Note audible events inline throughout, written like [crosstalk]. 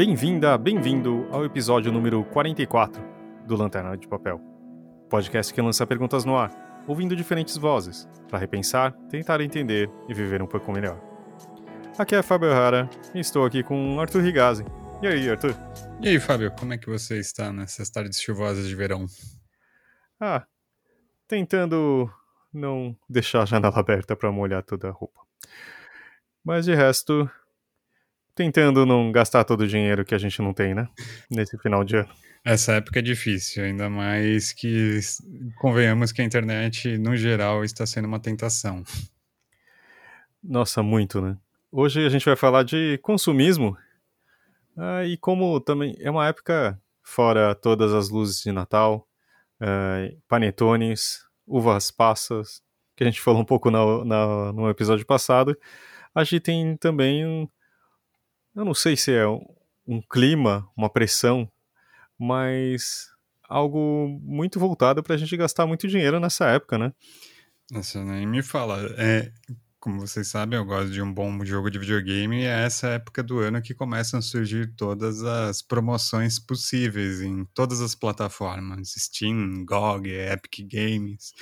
Bem-vinda, bem-vindo ao episódio número 44 do Lanterna de Papel. Podcast que lança perguntas no ar, ouvindo diferentes vozes, para repensar, tentar entender e viver um pouco melhor. Aqui é Fábio Rara e estou aqui com Arthur Rigazzi. E aí, Arthur? E aí, Fábio, como é que você está nessas tardes chuvosas de verão? Ah, tentando não deixar a janela [laughs] aberta para molhar toda a roupa. Mas de resto, tentando não gastar todo o dinheiro que a gente não tem, né? Nesse final de ano. Essa época é difícil, ainda mais que convenhamos que a internet, no geral, está sendo uma tentação. Nossa, muito, né? Hoje a gente vai falar de consumismo. Ah, e como também é uma época fora todas as luzes de Natal, uh, panetones, uvas passas, que a gente falou um pouco na, na, no episódio passado, a gente tem também um, eu não sei se é um, clima, uma pressão, mas algo muito voltado para a gente gastar muito dinheiro nessa época, né? Nossa, nem me fala. É, como vocês sabem, eu gosto de um bom jogo de videogame e é essa época do ano que começam a surgir todas as promoções possíveis em todas as plataformas: Steam, GOG, Epic Games.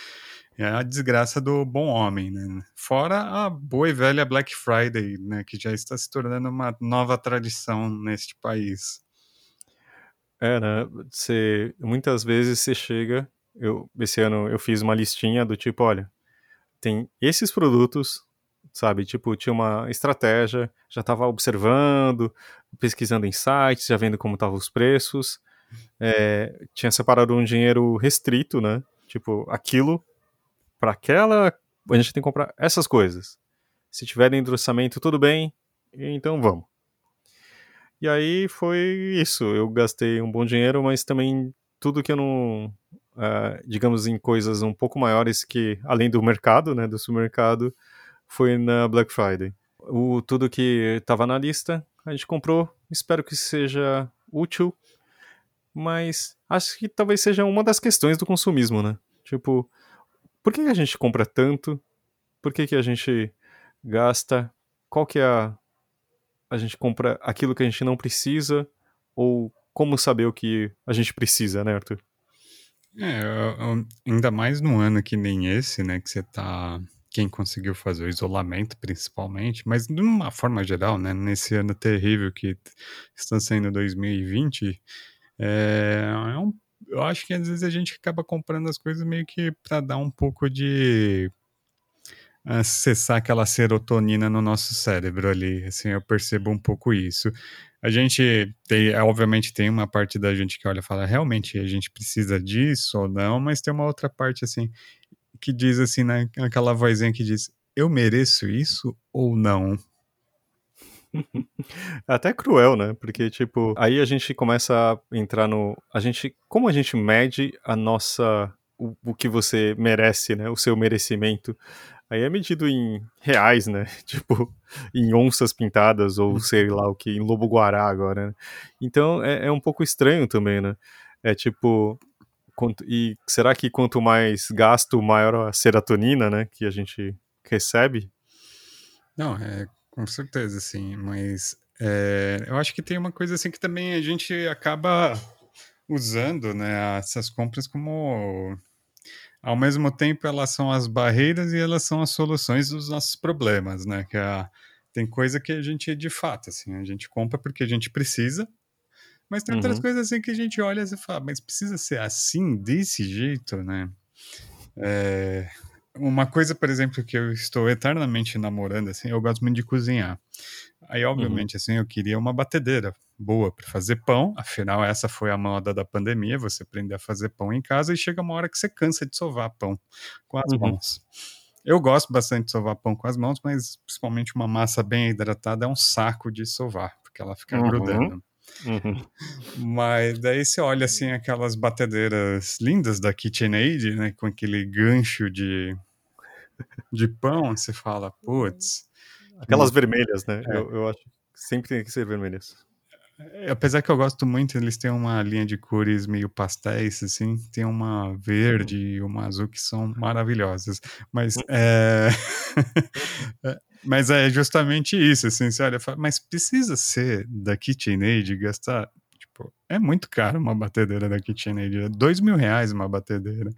É a desgraça do bom homem, né? Fora a boa e velha Black Friday, né? Que já está se tornando uma nova tradição neste país. É, né? Você, muitas vezes você chega. Eu, esse ano eu fiz uma listinha do tipo: olha, tem esses produtos, sabe? Tipo, tinha uma estratégia, já estava observando, pesquisando em sites, já vendo como estavam os preços. É, tinha separado um dinheiro restrito, né? Tipo, aquilo para aquela, a gente tem que comprar essas coisas. Se tiver dentro do orçamento, tudo bem, então vamos. E aí foi isso. Eu gastei um bom dinheiro, mas também tudo que eu não. Uh, digamos, em coisas um pouco maiores que, além do mercado, né, do supermercado, foi na Black Friday. O, tudo que estava na lista, a gente comprou. Espero que seja útil, mas acho que talvez seja uma das questões do consumismo, né? Tipo, por que, a gente compra tanto? Por que, que a gente gasta? Qual que é a. A gente compra aquilo que a gente não precisa? Ou como saber o que a gente precisa, né, Arthur? É, ainda mais num ano que nem esse, né, que você tá quem conseguiu fazer o isolamento principalmente, mas de uma forma geral, né, nesse ano terrível que está sendo 2020, é, é um eu acho que às vezes a gente acaba comprando as coisas meio que para dar um pouco de acessar aquela serotonina no nosso cérebro ali, assim, eu percebo um pouco isso. A gente tem, obviamente tem uma parte da gente que olha e fala, realmente a gente precisa disso ou não, mas tem uma outra parte assim que diz assim, né, aquela vozinha que diz, eu mereço isso ou não? Até cruel, né? Porque, tipo, aí a gente começa a entrar no. A gente. Como a gente mede a nossa. O, o que você merece, né? O seu merecimento. Aí é medido em reais, né? [laughs] Tipo, em onças pintadas, ou sei lá o que, em lobo guará agora, né? Então é, é um pouco estranho também, né? É tipo. Quanto, e será que quanto mais gasto, maior a serotonina, né? Que a gente recebe? Não, é com certeza, sim. Mas é, eu acho que tem uma coisa assim que também a gente acaba usando, né, essas compras como ao mesmo tempo elas são as barreiras e elas são as soluções dos nossos problemas, né? Que a, tem coisa que a gente de fato assim, a gente compra porque a gente precisa, mas tem outras uhum. coisas assim que a gente olha e fala, mas precisa ser assim, desse jeito, né? É, uma coisa, por exemplo, que eu estou eternamente namorando, assim, eu gosto muito de cozinhar. Aí, uhum. obviamente, uhum. assim, eu queria uma batedeira boa para fazer pão, afinal, essa foi a moda da pandemia, você aprender a fazer pão em casa e chega uma hora que você cansa de sovar pão com as uhum. mãos. Eu gosto bastante de sovar pão com as mãos, mas principalmente uma massa bem hidratada é um saco de sovar, porque ela fica uhum. grudando. Uhum. Mas daí você olha assim aquelas batedeiras lindas da KitchenAid, né, com aquele gancho de de pão, você fala, putz. Aquelas vermelhas, né? É. Eu, eu acho que sempre tem que ser vermelhas. É, apesar que eu gosto muito, eles têm uma linha de cores meio pastéis, assim, tem uma verde e uma azul que são maravilhosas. Mas hum. é... [laughs] É, mas é justamente isso, assim, você olha, mas precisa ser da KitchenAid gastar, tipo, é muito caro uma batedeira da KitchenAid, é dois mil reais uma batedeira,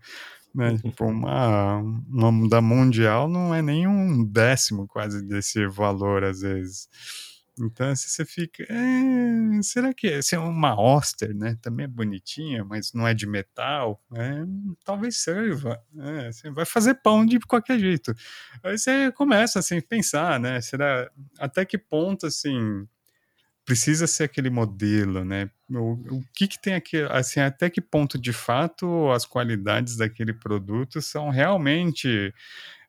né, tipo, uma, uma da Mundial não é nem um décimo quase desse valor, às vezes. Então, se você fica, é, será que é, se é uma Oster, né? Também é bonitinha, mas não é de metal, é, talvez sirva. É, você vai fazer pão de qualquer jeito. Aí você começa assim a pensar, né? Será até que ponto assim precisa ser aquele modelo, né? O, o que que tem aqui, assim, até que ponto de fato as qualidades daquele produto são realmente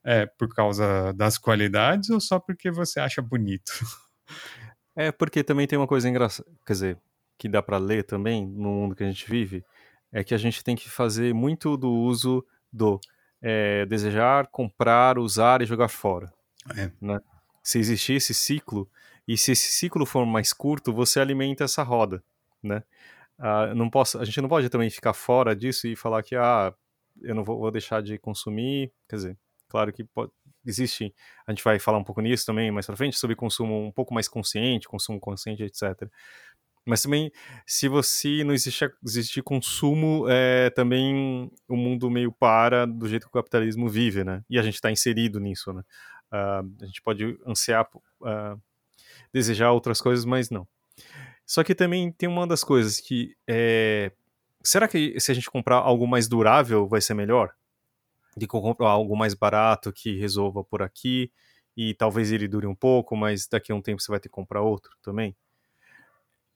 é, por causa das qualidades ou só porque você acha bonito? É, porque também tem uma coisa engraçada, quer dizer, que dá para ler também no mundo que a gente vive, é que a gente tem que fazer muito do uso do é, desejar, comprar, usar e jogar fora. É. Né? Se existir esse ciclo, e se esse ciclo for mais curto, você alimenta essa roda, né? Ah, não posso, a gente não pode também ficar fora disso e falar que ah, eu não vou, vou deixar de consumir, quer dizer, claro que pode, existe, a gente vai falar um pouco nisso também mais para frente, sobre consumo um pouco mais consciente, consumo consciente, etc. Mas também, se você não existe consumo, é, também o mundo meio para do jeito que o capitalismo vive, né? E a gente está inserido nisso, né? Uh, a gente pode ansiar, uh, desejar outras coisas, mas não. Só que também tem uma das coisas que é... Será que se a gente comprar algo mais durável vai ser melhor? de comprar algo mais barato que resolva por aqui e talvez ele dure um pouco, mas daqui a um tempo você vai ter que comprar outro também.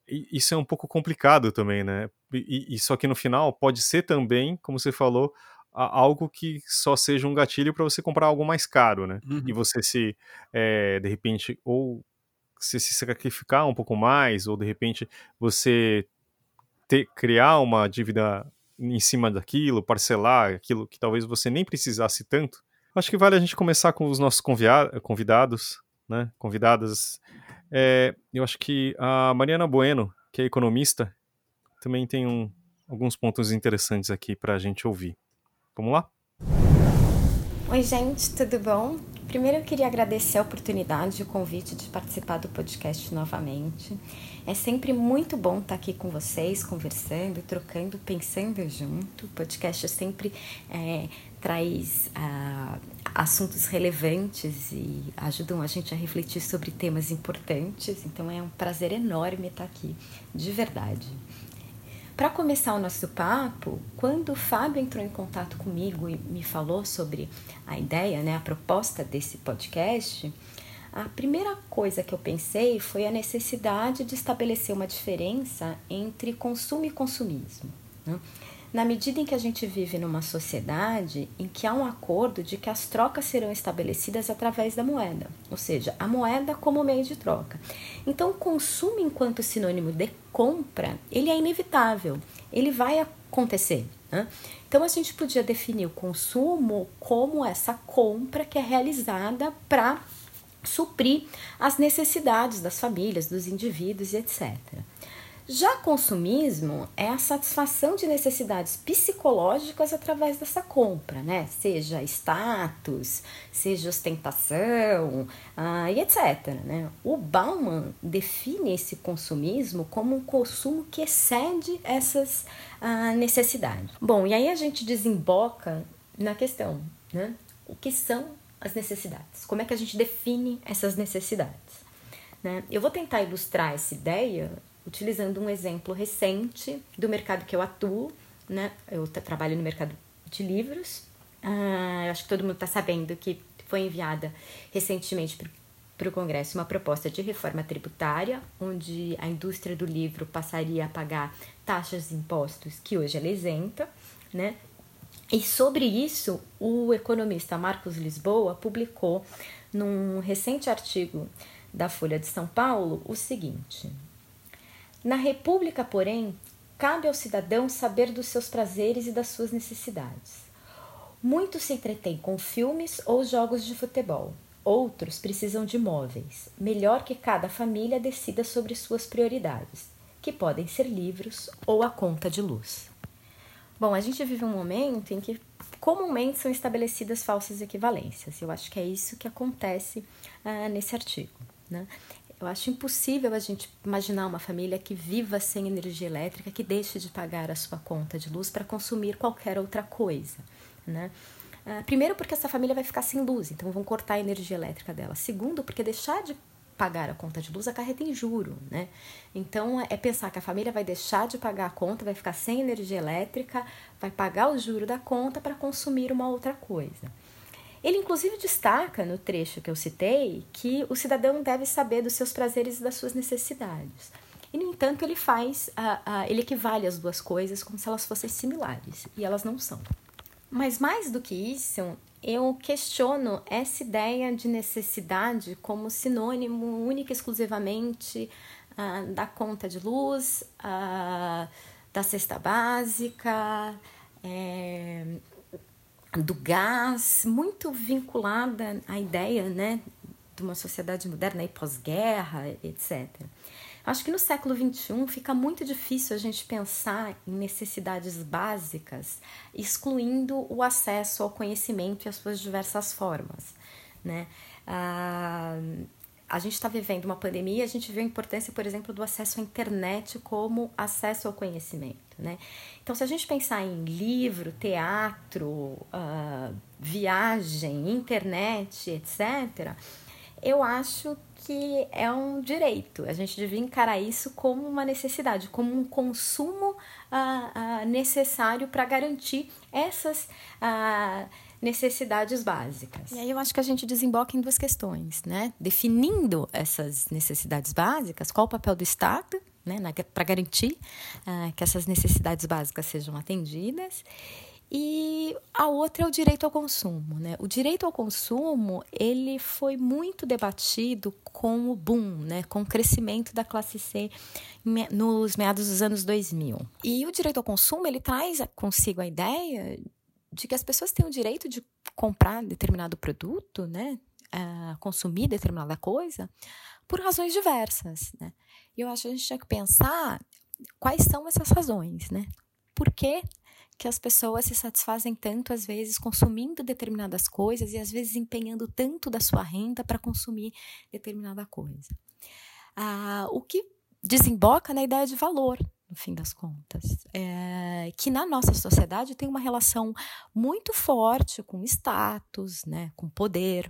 E isso é um pouco complicado também, né? E, e só que no final pode ser também, como você falou, algo que só seja um gatilho para você comprar algo mais caro, né? Uhum. E você se, é, de repente, ou se, se sacrificar um pouco mais, ou de repente você ter, criar uma dívida em cima daquilo, parcelar aquilo que talvez você nem precisasse tanto. Acho que vale a gente começar com os nossos convidados, né? Convidadas. É, eu acho que a Mariana Bueno, que é economista, também tem um, alguns pontos interessantes aqui para a gente ouvir. Vamos lá? Oi, gente, tudo bom? Primeiro eu queria agradecer a oportunidade e o convite de participar do podcast novamente. É sempre muito bom estar aqui com vocês, conversando, trocando, pensando junto. O podcast sempre é, traz uh, assuntos relevantes e ajudam a gente a refletir sobre temas importantes. Então é um prazer enorme estar aqui, de verdade. Para começar o nosso papo, quando o Fábio entrou em contato comigo e me falou sobre a ideia, né, a proposta desse podcast, a primeira coisa que eu pensei foi a necessidade de estabelecer uma diferença entre consumo e consumismo. Né? Na medida em que a gente vive numa sociedade em que há um acordo de que as trocas serão estabelecidas através da moeda, ou seja, a moeda como meio de troca. Então, o consumo enquanto sinônimo de compra, ele é inevitável, ele vai acontecer. Né? Então, a gente podia definir o consumo como essa compra que é realizada para suprir as necessidades das famílias, dos indivíduos e etc. Já consumismo é a satisfação de necessidades psicológicas através dessa compra, né? Seja status, seja ostentação ah, e etc. Né? O Bauman define esse consumismo como um consumo que excede essas ah, necessidades. Bom, e aí a gente desemboca na questão, né? O que são as necessidades. Como é que a gente define essas necessidades? Né? Eu vou tentar ilustrar essa ideia utilizando um exemplo recente do mercado que eu atuo. Né? Eu trabalho no mercado de livros. Ah, acho que todo mundo está sabendo que foi enviada recentemente para o Congresso uma proposta de reforma tributária, onde a indústria do livro passaria a pagar taxas e impostos que hoje ela isenta, né? E sobre isso, o economista Marcos Lisboa publicou num recente artigo da Folha de São Paulo o seguinte: Na República, porém, cabe ao cidadão saber dos seus prazeres e das suas necessidades. Muitos se entretêm com filmes ou jogos de futebol. Outros precisam de móveis. Melhor que cada família decida sobre suas prioridades, que podem ser livros ou a conta de luz. Bom, a gente vive um momento em que comumente são estabelecidas falsas equivalências. Eu acho que é isso que acontece uh, nesse artigo. Né? Eu acho impossível a gente imaginar uma família que viva sem energia elétrica, que deixe de pagar a sua conta de luz para consumir qualquer outra coisa. Né? Uh, primeiro, porque essa família vai ficar sem luz, então vão cortar a energia elétrica dela. Segundo, porque deixar de pagar a conta de luz acarreta em juro, né? Então é pensar que a família vai deixar de pagar a conta, vai ficar sem energia elétrica, vai pagar o juro da conta para consumir uma outra coisa. Ele inclusive destaca no trecho que eu citei que o cidadão deve saber dos seus prazeres e das suas necessidades. E no entanto ele faz, ele equivale as duas coisas como se elas fossem similares e elas não são. Mas mais do que isso, eu questiono essa ideia de necessidade como sinônimo única e exclusivamente uh, da conta de luz, uh, da cesta básica, é, do gás, muito vinculada à ideia né, de uma sociedade moderna e pós-guerra, etc. Acho que no século XXI fica muito difícil a gente pensar em necessidades básicas, excluindo o acesso ao conhecimento e as suas diversas formas. Né? Ah, a gente está vivendo uma pandemia, a gente vê a importância, por exemplo, do acesso à internet como acesso ao conhecimento. Né? Então, se a gente pensar em livro, teatro, uh, viagem, internet, etc., eu acho que é um direito. A gente devia encarar isso como uma necessidade, como um consumo uh, uh, necessário para garantir essas uh, necessidades básicas. E aí eu acho que a gente desemboca em duas questões, né? Definindo essas necessidades básicas, qual o papel do Estado né, para garantir que essas necessidades básicas sejam atendidas e a outra é o direito ao consumo, né? O direito ao consumo, ele foi muito debatido com o boom, né? Com o crescimento da classe C nos meados dos anos 2000. E o direito ao consumo, ele traz consigo a ideia de que as pessoas têm o direito de comprar determinado produto, né? Uh, consumir determinada coisa por razões diversas, né? E eu acho que a gente tinha que pensar quais são essas razões, né? Por que que as pessoas se satisfazem tanto, às vezes, consumindo determinadas coisas e às vezes empenhando tanto da sua renda para consumir determinada coisa. Ah, o que desemboca na ideia de valor, no fim das contas, é, que na nossa sociedade tem uma relação muito forte com status, né, com poder.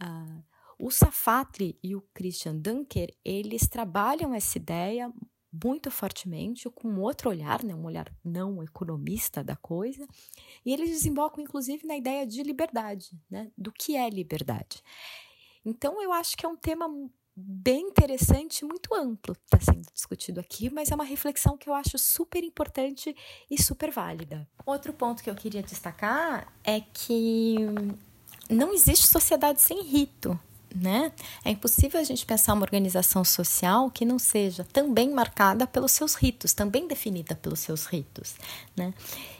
Ah, o Safatli e o Christian Dunker, eles trabalham essa ideia muito fortemente, com outro olhar, né, um olhar não economista da coisa, e eles desembocam inclusive na ideia de liberdade, né, do que é liberdade. Então eu acho que é um tema bem interessante, muito amplo, está sendo discutido aqui, mas é uma reflexão que eu acho super importante e super válida. Outro ponto que eu queria destacar é que não existe sociedade sem rito né? É impossível a gente pensar uma organização social que não seja também marcada pelos seus ritos, também definida pelos seus ritos, né?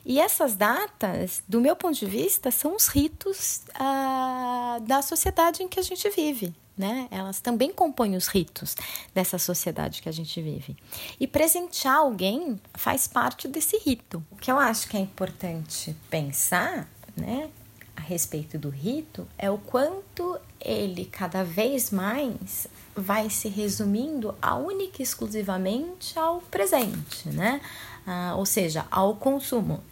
E essas datas, do meu ponto de vista, são os ritos ah, da sociedade em que a gente vive, né? Elas também compõem os ritos dessa sociedade que a gente vive. E presentear alguém faz parte desse rito. O que eu acho que é importante pensar, né, a respeito do rito é o quanto ele cada vez mais vai se resumindo a única e exclusivamente ao presente, né? Ah, ou seja, ao consumo.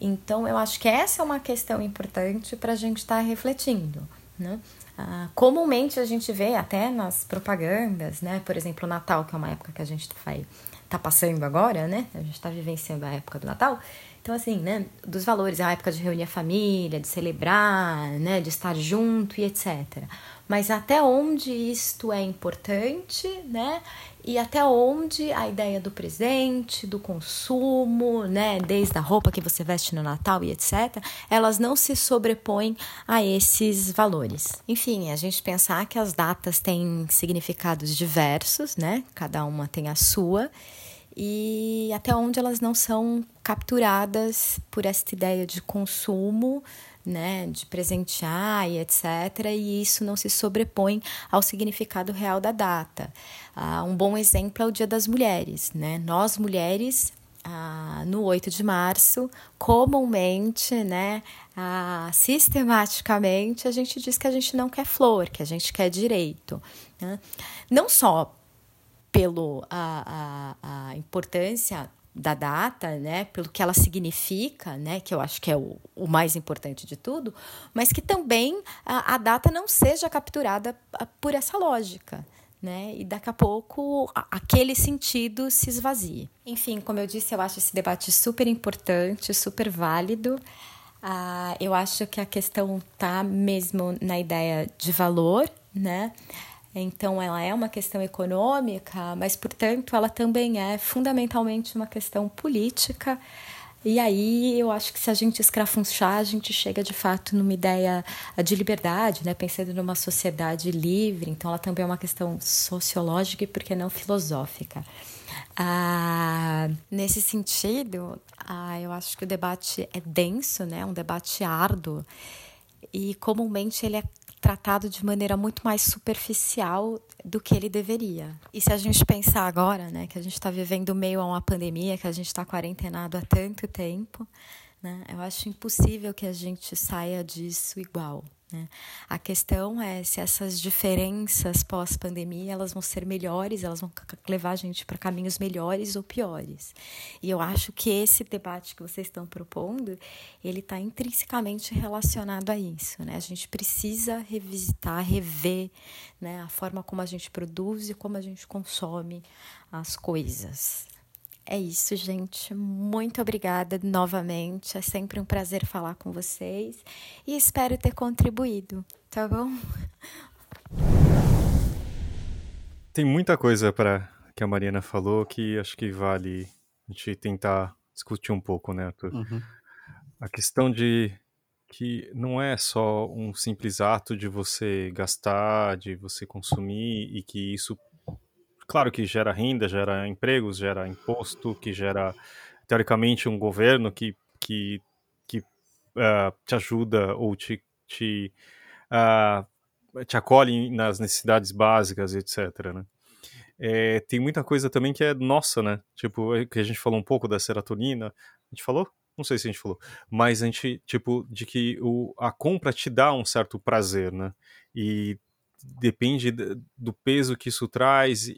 Então, eu acho que essa é uma questão importante para a gente estar tá refletindo, né? Ah, comumente a gente vê até nas propagandas, né? Por exemplo, o Natal, que é uma época que a gente vai tá passando agora, né? A gente está vivenciando a época do Natal. Então, assim, né, dos valores, a época de reunir a família, de celebrar, né, de estar junto e etc. Mas até onde isto é importante, né? E até onde a ideia do presente, do consumo, né, desde a roupa que você veste no Natal e etc, elas não se sobrepõem a esses valores. Enfim, a gente pensar que as datas têm significados diversos, né? Cada uma tem a sua e até onde elas não são capturadas por esta ideia de consumo, né, de presentear e etc. E isso não se sobrepõe ao significado real da data. Ah, um bom exemplo é o Dia das Mulheres, né? Nós mulheres ah, no 8 de março, comumente, né, ah, sistematicamente, a gente diz que a gente não quer flor, que a gente quer direito. Né? Não só pelo a, a, a importância da data, né, pelo que ela significa, né, que eu acho que é o, o mais importante de tudo, mas que também a, a data não seja capturada ah, por essa lógica, né? E daqui a pouco aquele sentido se esvazie. Enfim, como eu disse, eu acho esse debate super importante, super válido. Ah, eu acho que a questão tá mesmo na ideia de valor, né? Então, ela é uma questão econômica, mas, portanto, ela também é fundamentalmente uma questão política. E aí eu acho que se a gente escrafunchar, a gente chega de fato numa ideia de liberdade, né? pensando numa sociedade livre. Então ela também é uma questão sociológica e por que não filosófica. Ah, nesse sentido, ah, eu acho que o debate é denso, né? um debate árduo e comumente ele é tratado de maneira muito mais superficial do que ele deveria. E se a gente pensar agora, né, que a gente está vivendo meio a uma pandemia, que a gente está quarentenado há tanto tempo, né, eu acho impossível que a gente saia disso igual. Né? A questão é se essas diferenças pós-pandemia elas vão ser melhores, elas vão levar a gente para caminhos melhores ou piores. E eu acho que esse debate que vocês estão propondo, ele está intrinsecamente relacionado a isso. Né? A gente precisa revisitar, rever né, a forma como a gente produz e como a gente consome as coisas. É isso, gente. Muito obrigada novamente. É sempre um prazer falar com vocês e espero ter contribuído, tá bom? Tem muita coisa para que a Mariana falou que acho que vale a gente tentar discutir um pouco, né, Arthur? Uhum. A questão de que não é só um simples ato de você gastar, de você consumir e que isso claro que gera renda, gera empregos, gera imposto, que gera, teoricamente, um governo que, que, que uh, te ajuda ou te, te, uh, te acolhe nas necessidades básicas, etc. Né? É, tem muita coisa também que é nossa, né? Tipo, é que a gente falou um pouco da serotonina. A gente falou? Não sei se a gente falou. Mas a gente, tipo, de que o, a compra te dá um certo prazer, né? E depende do peso que isso traz e,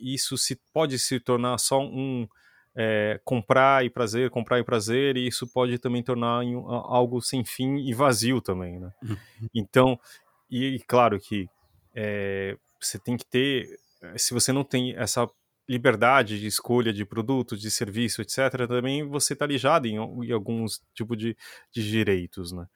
e isso se pode se tornar só um é, comprar e prazer, comprar e prazer, e isso pode também tornar em, algo sem fim e vazio também, né? Uhum. Então, e claro que é, você tem que ter, se você não tem essa liberdade de escolha de produtos, de serviço, etc., também você está lijado em, em alguns tipos de, de direitos, né?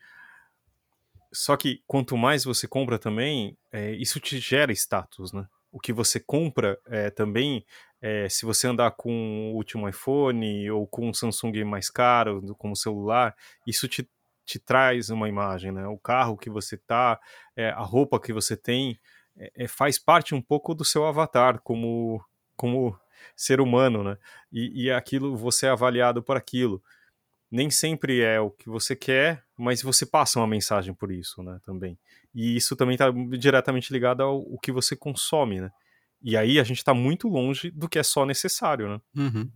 Só que quanto mais você compra também, é, isso te gera status, né? O que você compra é, também, é, se você andar com o último iPhone ou com um Samsung mais caro, como celular, isso te, te traz uma imagem, né? O carro que você tá, é, a roupa que você tem, é, é, faz parte um pouco do seu avatar como, como ser humano, né? E, e aquilo, você é avaliado por aquilo nem sempre é o que você quer, mas você passa uma mensagem por isso, né, também. E isso também está diretamente ligado ao, ao, que você consome, né. E aí a gente está muito longe do que é só necessário, né. Uhum.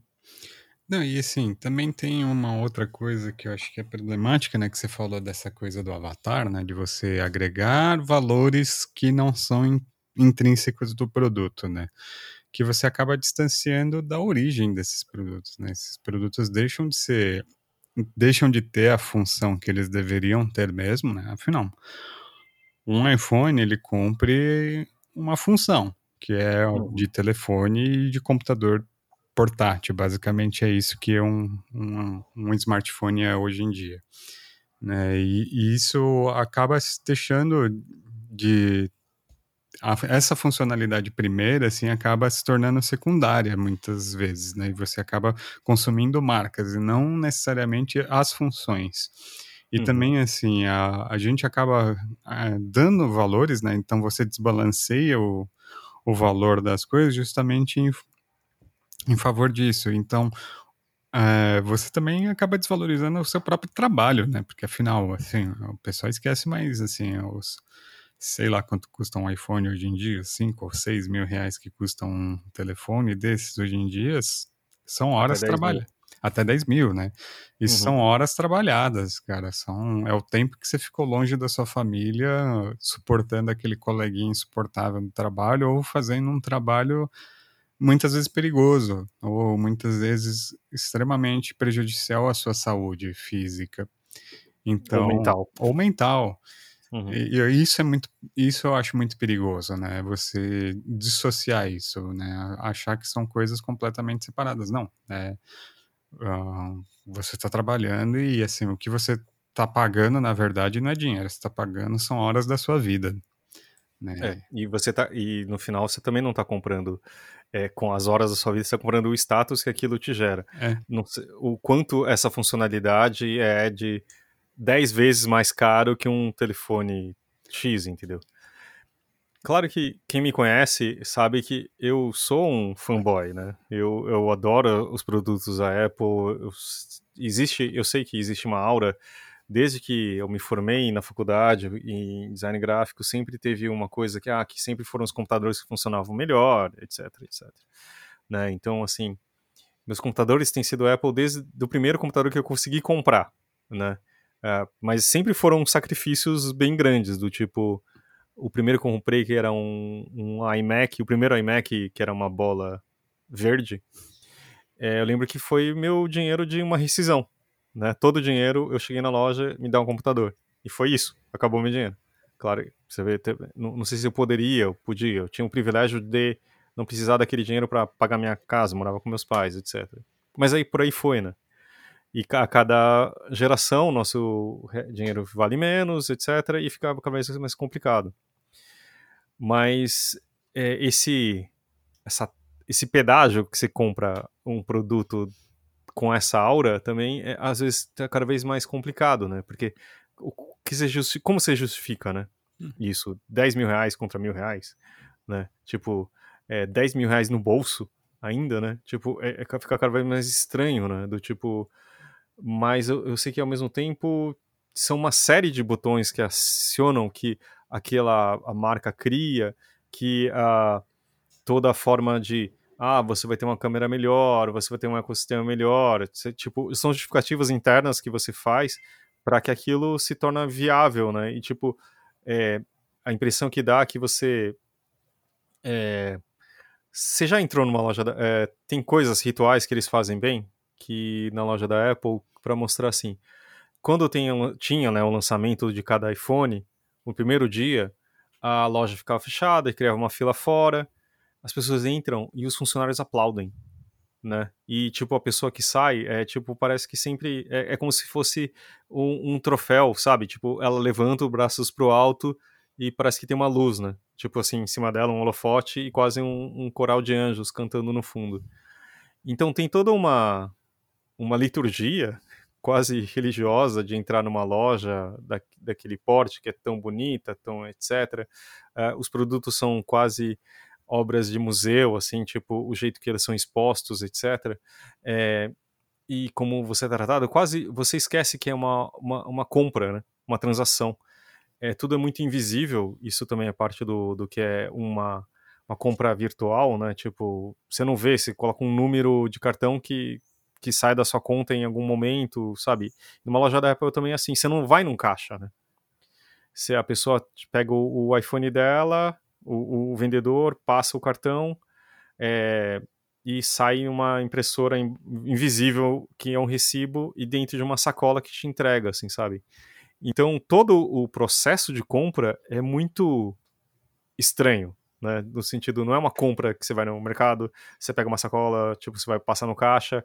Não, e assim, também tem uma outra coisa que eu acho que é problemática, né, que você falou dessa coisa do avatar, né, de você agregar valores que não são intrínsecos do produto, né, que você acaba distanciando da origem desses produtos, né, esses produtos deixam de ser deixam de ter a função que eles deveriam ter mesmo, né? Afinal, um iPhone ele cumpre uma função que é uhum. de telefone e de computador portátil. Basicamente é isso que um, um, um smartphone é hoje em dia. Né? E, e isso acaba deixando de a, essa funcionalidade primeira assim acaba se tornando secundária muitas vezes, né? E você acaba consumindo marcas e não necessariamente as funções. E uhum. também assim a, a gente acaba a, dando valores, né? Então você desbalanceia o, o valor das coisas justamente em, em favor disso. Então é, você também acaba desvalorizando o seu próprio trabalho, né? Porque afinal, assim, o pessoal esquece mais assim os sei lá quanto custa um iPhone hoje em dia, 5 ou 6 mil reais que custa um telefone desses hoje em dia, são horas trabalho. até 10 mil, né? Isso Uhum. são horas trabalhadas, cara. São, é o tempo que você ficou longe da sua família, suportando aquele coleguinha insuportável no trabalho ou fazendo um trabalho muitas vezes perigoso ou muitas vezes extremamente prejudicial à sua saúde física. Então, Ou mental. Ou mental. Uhum. E, e isso é muito, isso eu acho muito perigoso, né? Você dissociar isso, né? Achar que são coisas completamente separadas. Não, é, uh, você está trabalhando e assim o que você está pagando na verdade não é dinheiro, você está pagando são horas da sua vida. Né? É, e você tá e no final você também não está comprando é, com as horas da sua vida, você está comprando o status que aquilo te gera. É. Sei, o quanto essa funcionalidade é de 10 vezes mais caro que um telefone X, entendeu? Claro que quem me conhece sabe que eu sou um fanboy, né? Eu, eu adoro os produtos da Apple. Eu, existe, eu sei que existe uma aura desde que eu me formei na faculdade em design gráfico, sempre teve uma coisa que, ah, que sempre foram os computadores que funcionavam melhor, etc, etc. Né? Então, assim, meus computadores têm sido Apple desde o primeiro computador que eu consegui comprar, né? Uh, mas sempre foram sacrifícios bem grandes, do tipo, o primeiro que eu comprei, que era um, um iMac, o primeiro iMac, que era uma bola verde, é, eu lembro que foi meu dinheiro de uma rescisão, né? Todo o dinheiro, eu cheguei na loja, me dá um computador. E foi isso, acabou meu dinheiro. Claro, você vê, não, não sei se eu poderia, eu podia, eu tinha o privilégio de não precisar daquele dinheiro para pagar minha casa, morava com meus pais, etc. Mas aí por aí foi, né? E a cada geração, nosso dinheiro vale menos, etc., e ficava cada vez mais complicado. Mas é, esse, essa, esse pedágio que você compra um produto com essa aura também, é, às vezes, é cada vez mais complicado, né? Porque o que você justifica, como você justifica, né? Isso, 10 mil reais contra mil reais, né? Tipo, é, 10 mil reais no bolso ainda, né? Tipo, é, é, fica cada vez mais estranho, né? Do tipo, mas eu, eu, sei que ao mesmo tempo são uma série de botões que acionam que aquela a marca cria, que a toda a forma de ah, você vai ter uma câmera melhor, você vai ter um ecossistema melhor, tipo, são justificativas internas que você faz para que aquilo se torne viável, né? E tipo, é, a impressão que dá é que você é, você já entrou numa loja é, tem coisas rituais que eles fazem bem que na loja da Apple para mostrar assim. Quando tinha, tinha né, o lançamento de cada iPhone, no primeiro dia, a loja ficava fechada e criava uma fila fora. As pessoas entram e os funcionários aplaudem, né? E tipo a pessoa que sai é tipo parece que sempre é, é como se fosse um, um, troféu, sabe? Tipo ela levanta os braços pro alto e parece que tem uma luz, né? Tipo assim em cima dela um holofote e quase um, um coral de anjos cantando no fundo. Então tem toda uma uma liturgia quase religiosa de entrar numa loja da, daquele porte que é tão bonita, tão etc. Uh, os produtos são quase obras de museu, assim, tipo o jeito que eles são expostos, etc. É, e como você é tratado, quase você esquece que é uma, uma, uma compra, né? uma transação. É, tudo é muito invisível, isso também é parte do, do que é uma, uma compra virtual, né? Tipo, você não vê, você coloca um número de cartão que, que sai da sua conta em algum momento, sabe? Numa loja da Apple também é assim, você não vai num caixa, né? Se a pessoa pega o, iPhone dela, o, o, vendedor passa o cartão é, e sai uma impressora invisível que é um recibo e dentro de uma sacola que te entrega, assim, sabe? Então todo o processo de compra é muito estranho, né? No sentido, não é uma compra que você vai no mercado, você pega uma sacola, tipo, você vai passar no caixa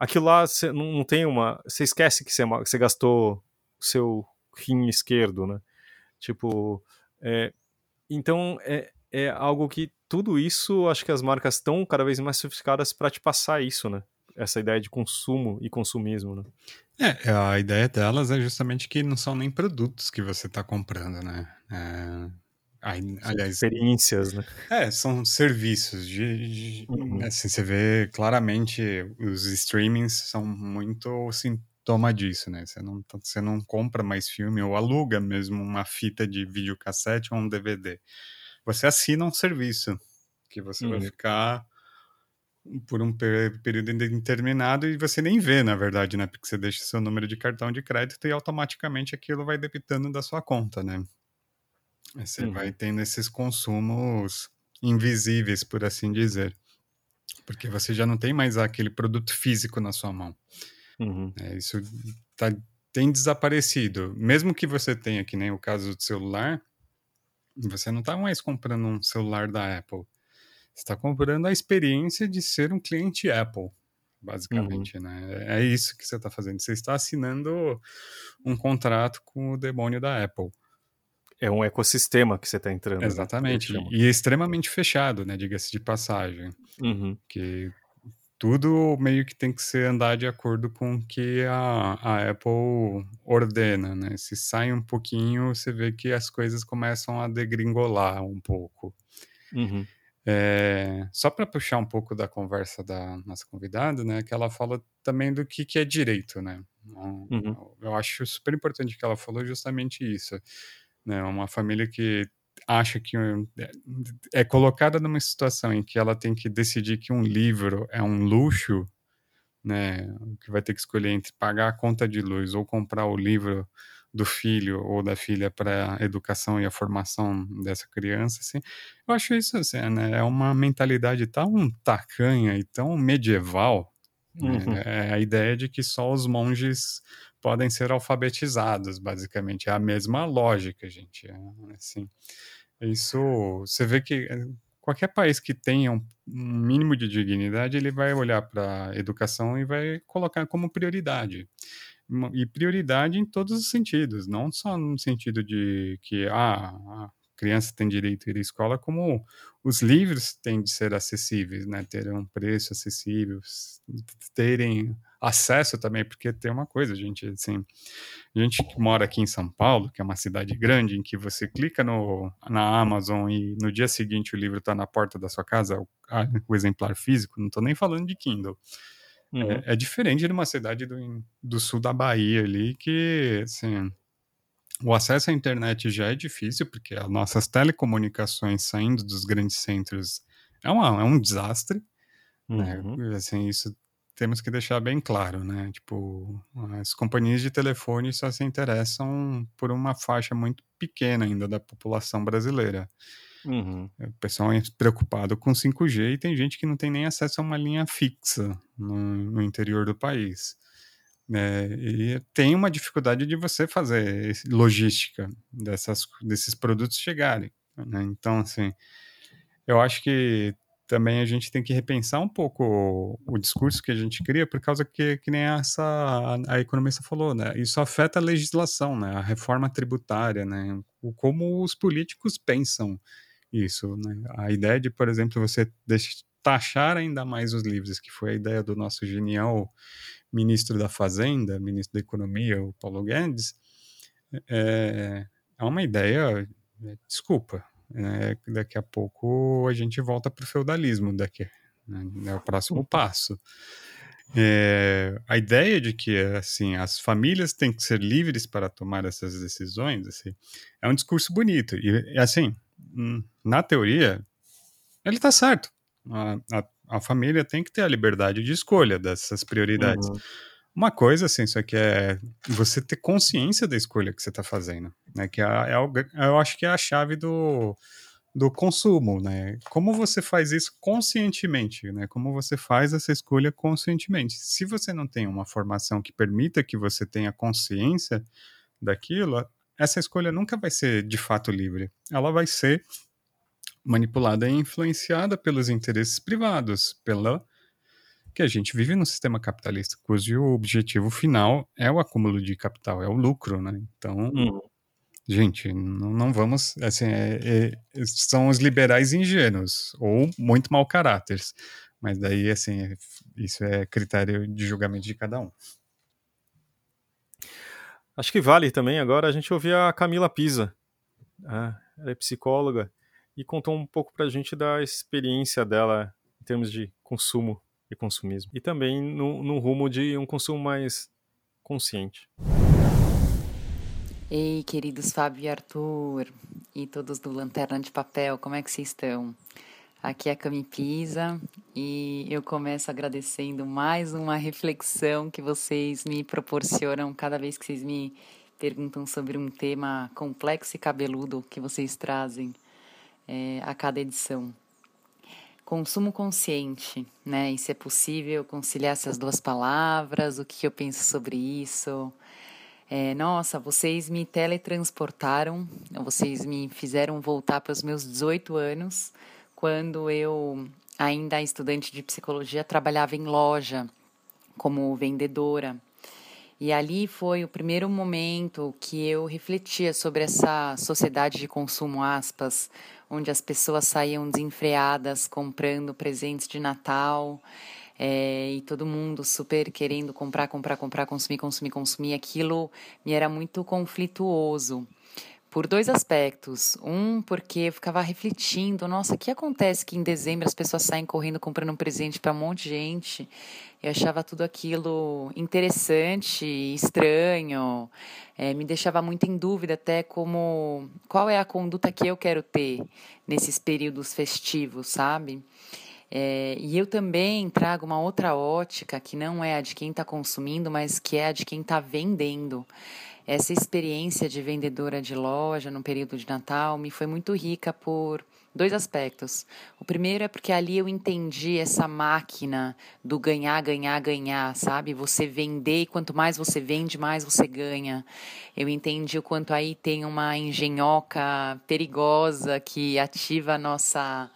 aquilo lá você não tem uma. Você esquece que você, você gastou o seu rim esquerdo, né? Tipo. É, então é, é algo que tudo isso acho que as marcas estão cada vez mais sofisticadas para te passar isso, né? Essa ideia de consumo e consumismo, né? É, a ideia delas é justamente que não são nem produtos que você está comprando, né? É, aliás, experiências, né? É, são serviços de, de uhum. assim, você vê claramente os streamings são muito sintoma disso, né? Você não, você não compra mais filme ou aluga mesmo uma fita de videocassete ou um DVD. Você assina um serviço que você uhum. vai ficar por um período indeterminado e você nem vê, na verdade, né? Porque você deixa seu número de cartão de crédito e automaticamente aquilo vai debitando da sua conta, né? Você uhum. vai tendo esses consumos invisíveis, por assim dizer. Porque você já não tem mais aquele produto físico na sua mão. Uhum. É, isso tá, tem desaparecido. Mesmo que você tenha, que nem o caso do celular, você não está mais comprando um celular da Apple está comprando a experiência de ser um cliente Apple, basicamente, uhum. né? É isso que você está fazendo. Você está assinando um contrato com o demônio da Apple. É um ecossistema que você está entrando. Né? Exatamente. Né? E é extremamente fechado, né? Diga-se de passagem. Uhum. Que tudo meio que tem que ser andar de acordo com o que a, a Apple ordena, né? Se sai um pouquinho, você vê que as coisas começam a degringolar um pouco. Uhum. É, só para puxar um pouco da conversa da nossa convidada, né, que ela fala também do que, que é direito, né? Uhum. Eu acho super importante que ela falou justamente isso, né? Uma família que acha que é, é colocada numa situação em que ela tem que decidir que um livro é um luxo, né? Que vai ter que escolher entre pagar a conta de luz ou comprar o livro do filho ou da filha para a educação e a formação dessa criança, assim, eu acho isso assim, né, é uma mentalidade tão tacanha e tão medieval, né, uhum. né, é a ideia de que só os monges podem ser alfabetizados, basicamente, é a mesma lógica, gente, é, assim, isso, você vê que eh, qualquer país que tenha um, mínimo de dignidade, ele vai olhar para a educação e vai colocar como prioridade. E prioridade em todos os sentidos, não só no sentido de que ah, a criança tem direito a ir à escola, como os livros têm de ser acessíveis, né? Ter um preço acessível, terem acesso também, porque tem uma coisa, gente, assim, a gente que mora aqui em São Paulo, que é uma cidade grande, em que você clica no, na Amazon e no dia seguinte o livro está na porta da sua casa, o, a, o exemplar físico, não estou nem falando de Kindle. É, uhum. É, é, diferente de uma cidade do, do sul da Bahia ali, que, assim, o acesso à internet já é difícil, porque as nossas telecomunicações saindo dos grandes centros é, uma, é um desastre, né? uhum. né? Assim, isso temos que deixar bem claro, né? Tipo, as companhias de telefone só se interessam por uma faixa muito pequena ainda da população brasileira. Uhum. O pessoal é preocupado com 5G e tem gente que não tem nem acesso a uma linha fixa no, no interior do país. É, e tem uma dificuldade de você fazer logística dessas, desses produtos chegarem. Né? Então, assim, eu acho que também a gente tem que repensar um pouco o, discurso que a gente cria, por causa que, que nem essa, a, a economista falou, né? Isso afeta a legislação, né? A reforma tributária, né? O, como os políticos pensam isso, né? A ideia de, por exemplo, você taxar ainda mais os livros, que foi a ideia do nosso genial ministro da Fazenda, ministro da Economia, o Paulo Guedes, é, é uma ideia, é, desculpa, é, daqui a pouco a gente volta para o feudalismo, daqui né, é o próximo passo. É, a ideia de que assim as famílias têm que ser livres para tomar essas decisões assim, é um discurso bonito e assim Hum, na teoria, ele está certo. A, a, a, família tem que ter a liberdade de escolha dessas prioridades. Uhum. Uma coisa, assim, isso aqui é você ter consciência da escolha que você está fazendo, né? Que é, é, eu acho que é a chave do, do consumo, né? Como você faz isso conscientemente, né? Como você faz essa escolha conscientemente. Se você não tem uma formação que permita que você tenha consciência daquilo, essa escolha nunca vai ser de fato livre. Ela vai ser manipulada e influenciada pelos interesses privados, pela que a gente vive num sistema capitalista cujo objetivo final é o acúmulo de capital, é o lucro, né? Então, hum. gente, não, não, vamos, assim, é, é, são os liberais ingênuos ou muito mau caráter, mas daí, assim, é, isso é critério de julgamento de cada um. Acho que vale também agora a gente ouvir a Camila Pisa. Ah, ela é psicóloga e contou um pouco pra gente da experiência dela em termos de consumo e consumismo. E também no, no rumo de um consumo mais consciente. Ei, queridos Fábio e Arthur, e todos do Lanterna de Papel, como é que vocês estão? Aqui é a Cami Pisa e eu começo agradecendo mais uma reflexão que vocês me proporcionam cada vez que vocês me perguntam sobre um tema complexo e cabeludo que vocês trazem é, a cada edição. Consumo consciente, né? E se é possível conciliar essas duas palavras, o que eu penso sobre isso. É, nossa, vocês me teletransportaram, vocês me fizeram voltar para os meus 18 anos, quando eu, ainda estudante de psicologia, trabalhava em loja como vendedora. E ali foi o primeiro momento que eu refletia sobre essa sociedade de consumo, aspas, onde as pessoas saíam desenfreadas comprando presentes de Natal é, e todo mundo super querendo comprar, comprar, comprar, consumir, consumir, consumir. Aquilo me era muito conflituoso por dois aspectos. Um, porque eu ficava refletindo, nossa, o que acontece que em dezembro as pessoas saem correndo comprando um presente para um monte de gente? Eu achava tudo aquilo interessante, estranho, é, me deixava muito em dúvida até como qual é a conduta que eu quero ter nesses períodos festivos, sabe? É, e eu também trago uma outra ótica que não é a de quem está consumindo, mas que é a de quem está vendendo. Essa experiência de vendedora de loja no período de Natal me foi muito rica por dois aspectos. O primeiro é porque ali eu entendi essa máquina do ganhar, ganhar, ganhar, sabe? Você vender e quanto mais você vende, mais você ganha. Eu entendi o quanto aí tem uma engenhoca perigosa que ativa a nossa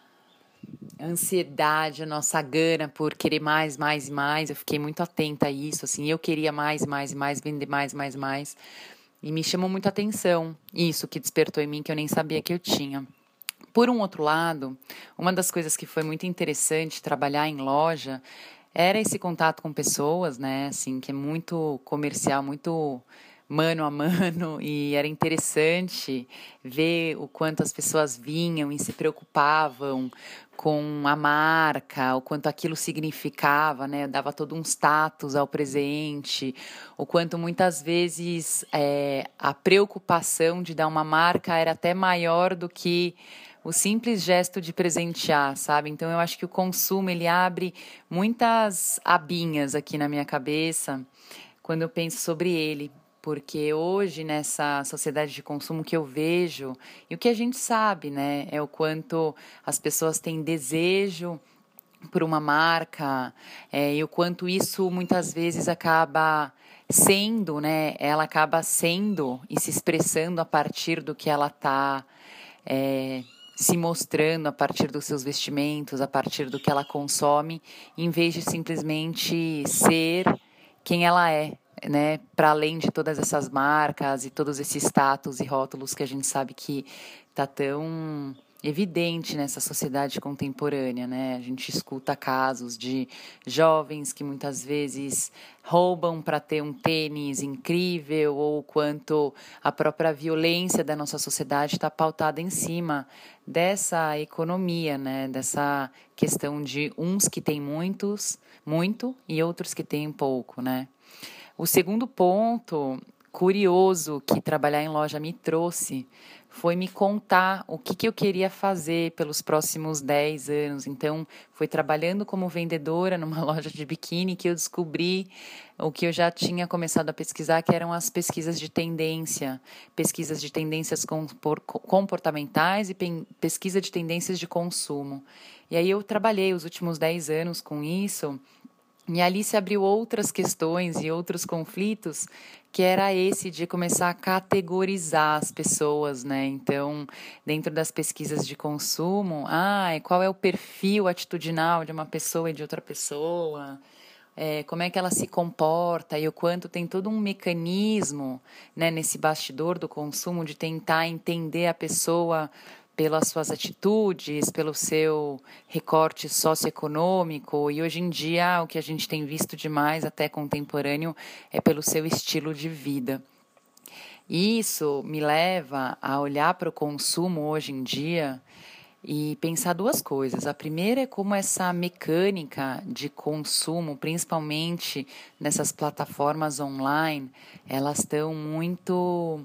ansiedade, a nossa gana por querer mais, mais e mais. Eu fiquei muito atenta a isso, assim, eu queria mais, mais e mais, vender mais, mais, mais. E me chamou muito a atenção isso que despertou em mim que eu nem sabia que eu tinha. Por um outro lado, uma das coisas que foi muito interessante trabalhar em loja era esse contato com pessoas, né, assim, que é muito comercial, muito mano a mano [laughs] e era interessante ver o quanto as pessoas vinham e se preocupavam com a marca, o quanto aquilo significava, né? Dava todo um status ao presente, o quanto muitas vezes é, a preocupação de dar uma marca era até maior do que o simples gesto de presentear, sabe? Então eu acho que o consumo ele abre muitas abinhas aqui na minha cabeça quando eu penso sobre ele porque hoje nessa sociedade de consumo que eu vejo e o que a gente sabe, né, é o quanto as pessoas têm desejo por uma marca é, e o quanto isso muitas vezes acaba sendo, né, ela acaba sendo e se expressando a partir do que ela está é, se mostrando a partir dos seus vestimentos, a partir do que ela consome, em vez de simplesmente ser quem ela é, né, para além de todas essas marcas e todos esses status e rótulos que a gente sabe que tá tão evidente nessa sociedade contemporânea, né? A gente escuta casos de jovens que muitas vezes roubam para ter um tênis incrível ou quanto a própria violência da nossa sociedade está pautada em cima dessa economia, né? Dessa questão de uns que têm muitos, muito e outros que têm pouco, né? O segundo ponto curioso que trabalhar em loja me trouxe foi me contar o que, que eu queria fazer pelos próximos 10 anos. Então, foi trabalhando como vendedora numa [laughs] loja de biquíni que eu descobri o que eu já tinha começado a pesquisar, que eram as pesquisas de tendência, pesquisas de tendências comportamentais e pesquisa de tendências de consumo. E aí eu trabalhei os últimos 10 anos com isso e ali se abriu outras questões e outros conflitos, que era esse de começar a categorizar as pessoas, né? Então, dentro das pesquisas de consumo, ah, qual é o perfil atitudinal de uma pessoa e de outra pessoa? É, como é que ela se comporta e o quanto tem todo um mecanismo né, nesse bastidor do consumo de tentar entender a pessoa pelas suas atitudes, pelo seu recorte socioeconômico e hoje em dia o que a gente tem visto demais até contemporâneo é pelo seu estilo de vida. Isso me leva a olhar para o consumo hoje em dia e pensar duas coisas. A primeira é como essa mecânica de consumo, principalmente nessas plataformas online, elas estão muito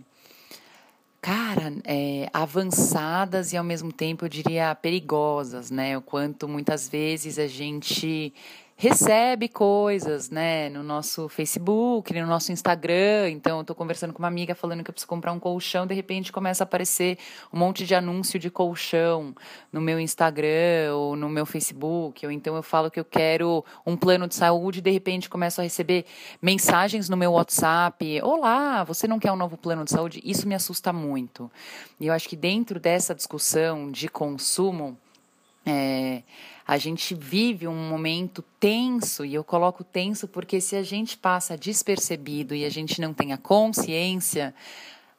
cara, é, avançadas e ao mesmo tempo eu diria perigosas, né? O quanto muitas vezes a gente recebe coisas, né, no nosso Facebook, no nosso Instagram. Então, eu estou conversando com uma amiga falando que eu preciso comprar um colchão, de repente começa a aparecer um monte de anúncio de colchão no meu Instagram ou no meu Facebook. Ou então eu falo que eu quero um plano de saúde, de repente começo a receber mensagens no meu WhatsApp: "Olá, você não quer um novo plano de saúde?". Isso me assusta muito. E eu acho que dentro dessa discussão de consumo, é, a gente vive um momento tenso, e eu coloco tenso porque se a gente passa despercebido e a gente não tem a consciência,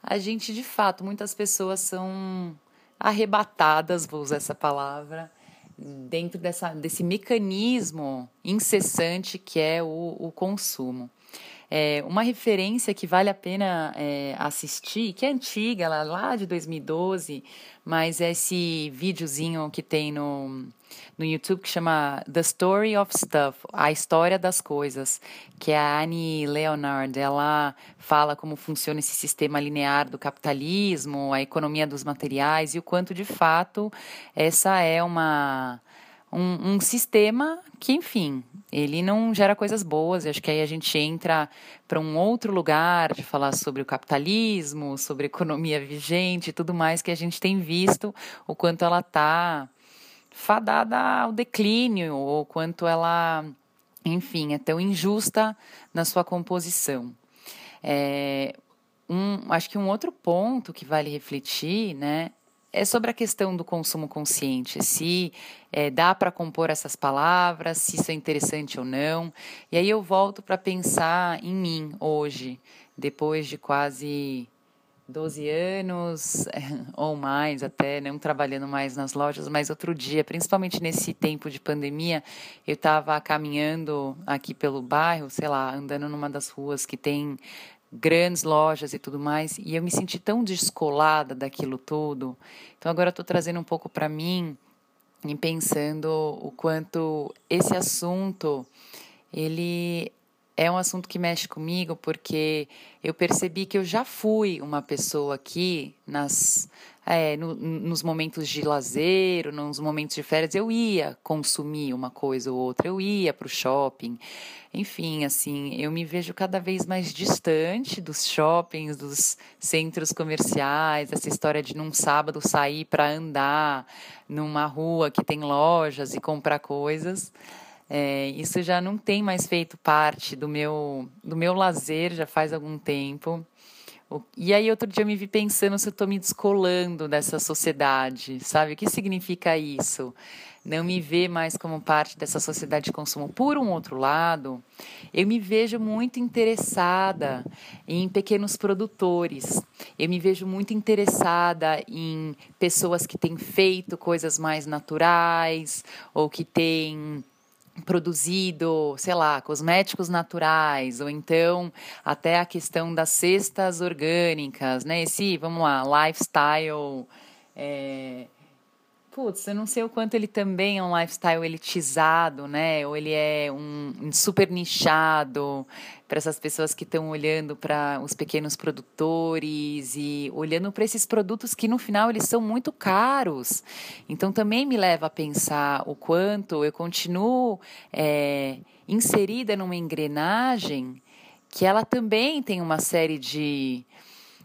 a gente de fato, muitas pessoas são arrebatadas, vou usar essa palavra, dentro dessa, desse mecanismo incessante que é o, o consumo. É, uma referência que vale a pena é, assistir, que é antiga, lá, lá de 2012, mas é esse videozinho que tem no, no YouTube que chama The Story of Stuff, a história das coisas, que é a Annie Leonard, ela fala como funciona esse sistema linear do capitalismo, a economia dos materiais e o quanto de fato essa é uma um, um sistema que, enfim, ele não gera coisas boas. Eu acho que aí a gente entra para um outro lugar de falar sobre o capitalismo, sobre economia vigente e tudo mais que a gente tem visto o quanto ela está fadada ao declínio, ou quanto ela, enfim, é tão injusta na sua composição. É, um, acho que um outro ponto que vale refletir, né, é sobre a questão do consumo consciente, se é, dá para compor essas palavras, se isso é interessante ou não. E aí eu volto para pensar em mim hoje, depois de quase 12 anos [laughs] ou mais até, não trabalhando mais nas lojas, mas outro dia, principalmente nesse tempo de pandemia, eu estava caminhando aqui pelo bairro, sei lá, andando numa das ruas que tem grandes lojas e tudo mais, e eu me senti tão descolada daquilo tudo. Então agora estou trazendo um pouco para mim e pensando o quanto esse assunto ele é um assunto que mexe comigo porque eu percebi que eu já fui uma pessoa aqui nas é, no, nos momentos de lazer, nos momentos de férias, eu ia consumir uma coisa ou outra, eu ia para o shopping. Enfim, assim, eu me vejo cada vez mais distante dos shoppings, dos centros comerciais, essa história de num sábado sair para andar numa rua que tem lojas e comprar coisas. É, isso já não tem mais feito parte do meu, do meu lazer já faz algum tempo. E aí outro dia eu me vi pensando se eu estou me descolando dessa sociedade, sabe? O que significa isso? Não me ver mais como parte dessa sociedade de consumo. Por um outro lado, eu me vejo muito interessada em pequenos produtores. Eu me vejo muito interessada em pessoas que têm feito coisas mais naturais ou que têm produzido, sei lá, cosméticos naturais, ou então até a questão das cestas orgânicas, né? Esse, vamos lá, lifestyle. É, Putz, eu não sei o quanto ele também é um lifestyle elitizado, né? Ou ele é um, super nichado para essas pessoas que estão olhando para os pequenos produtores e olhando para esses produtos que no final eles são muito caros. Então também me leva a pensar o quanto eu continuo é, inserida numa engrenagem que ela também tem uma série de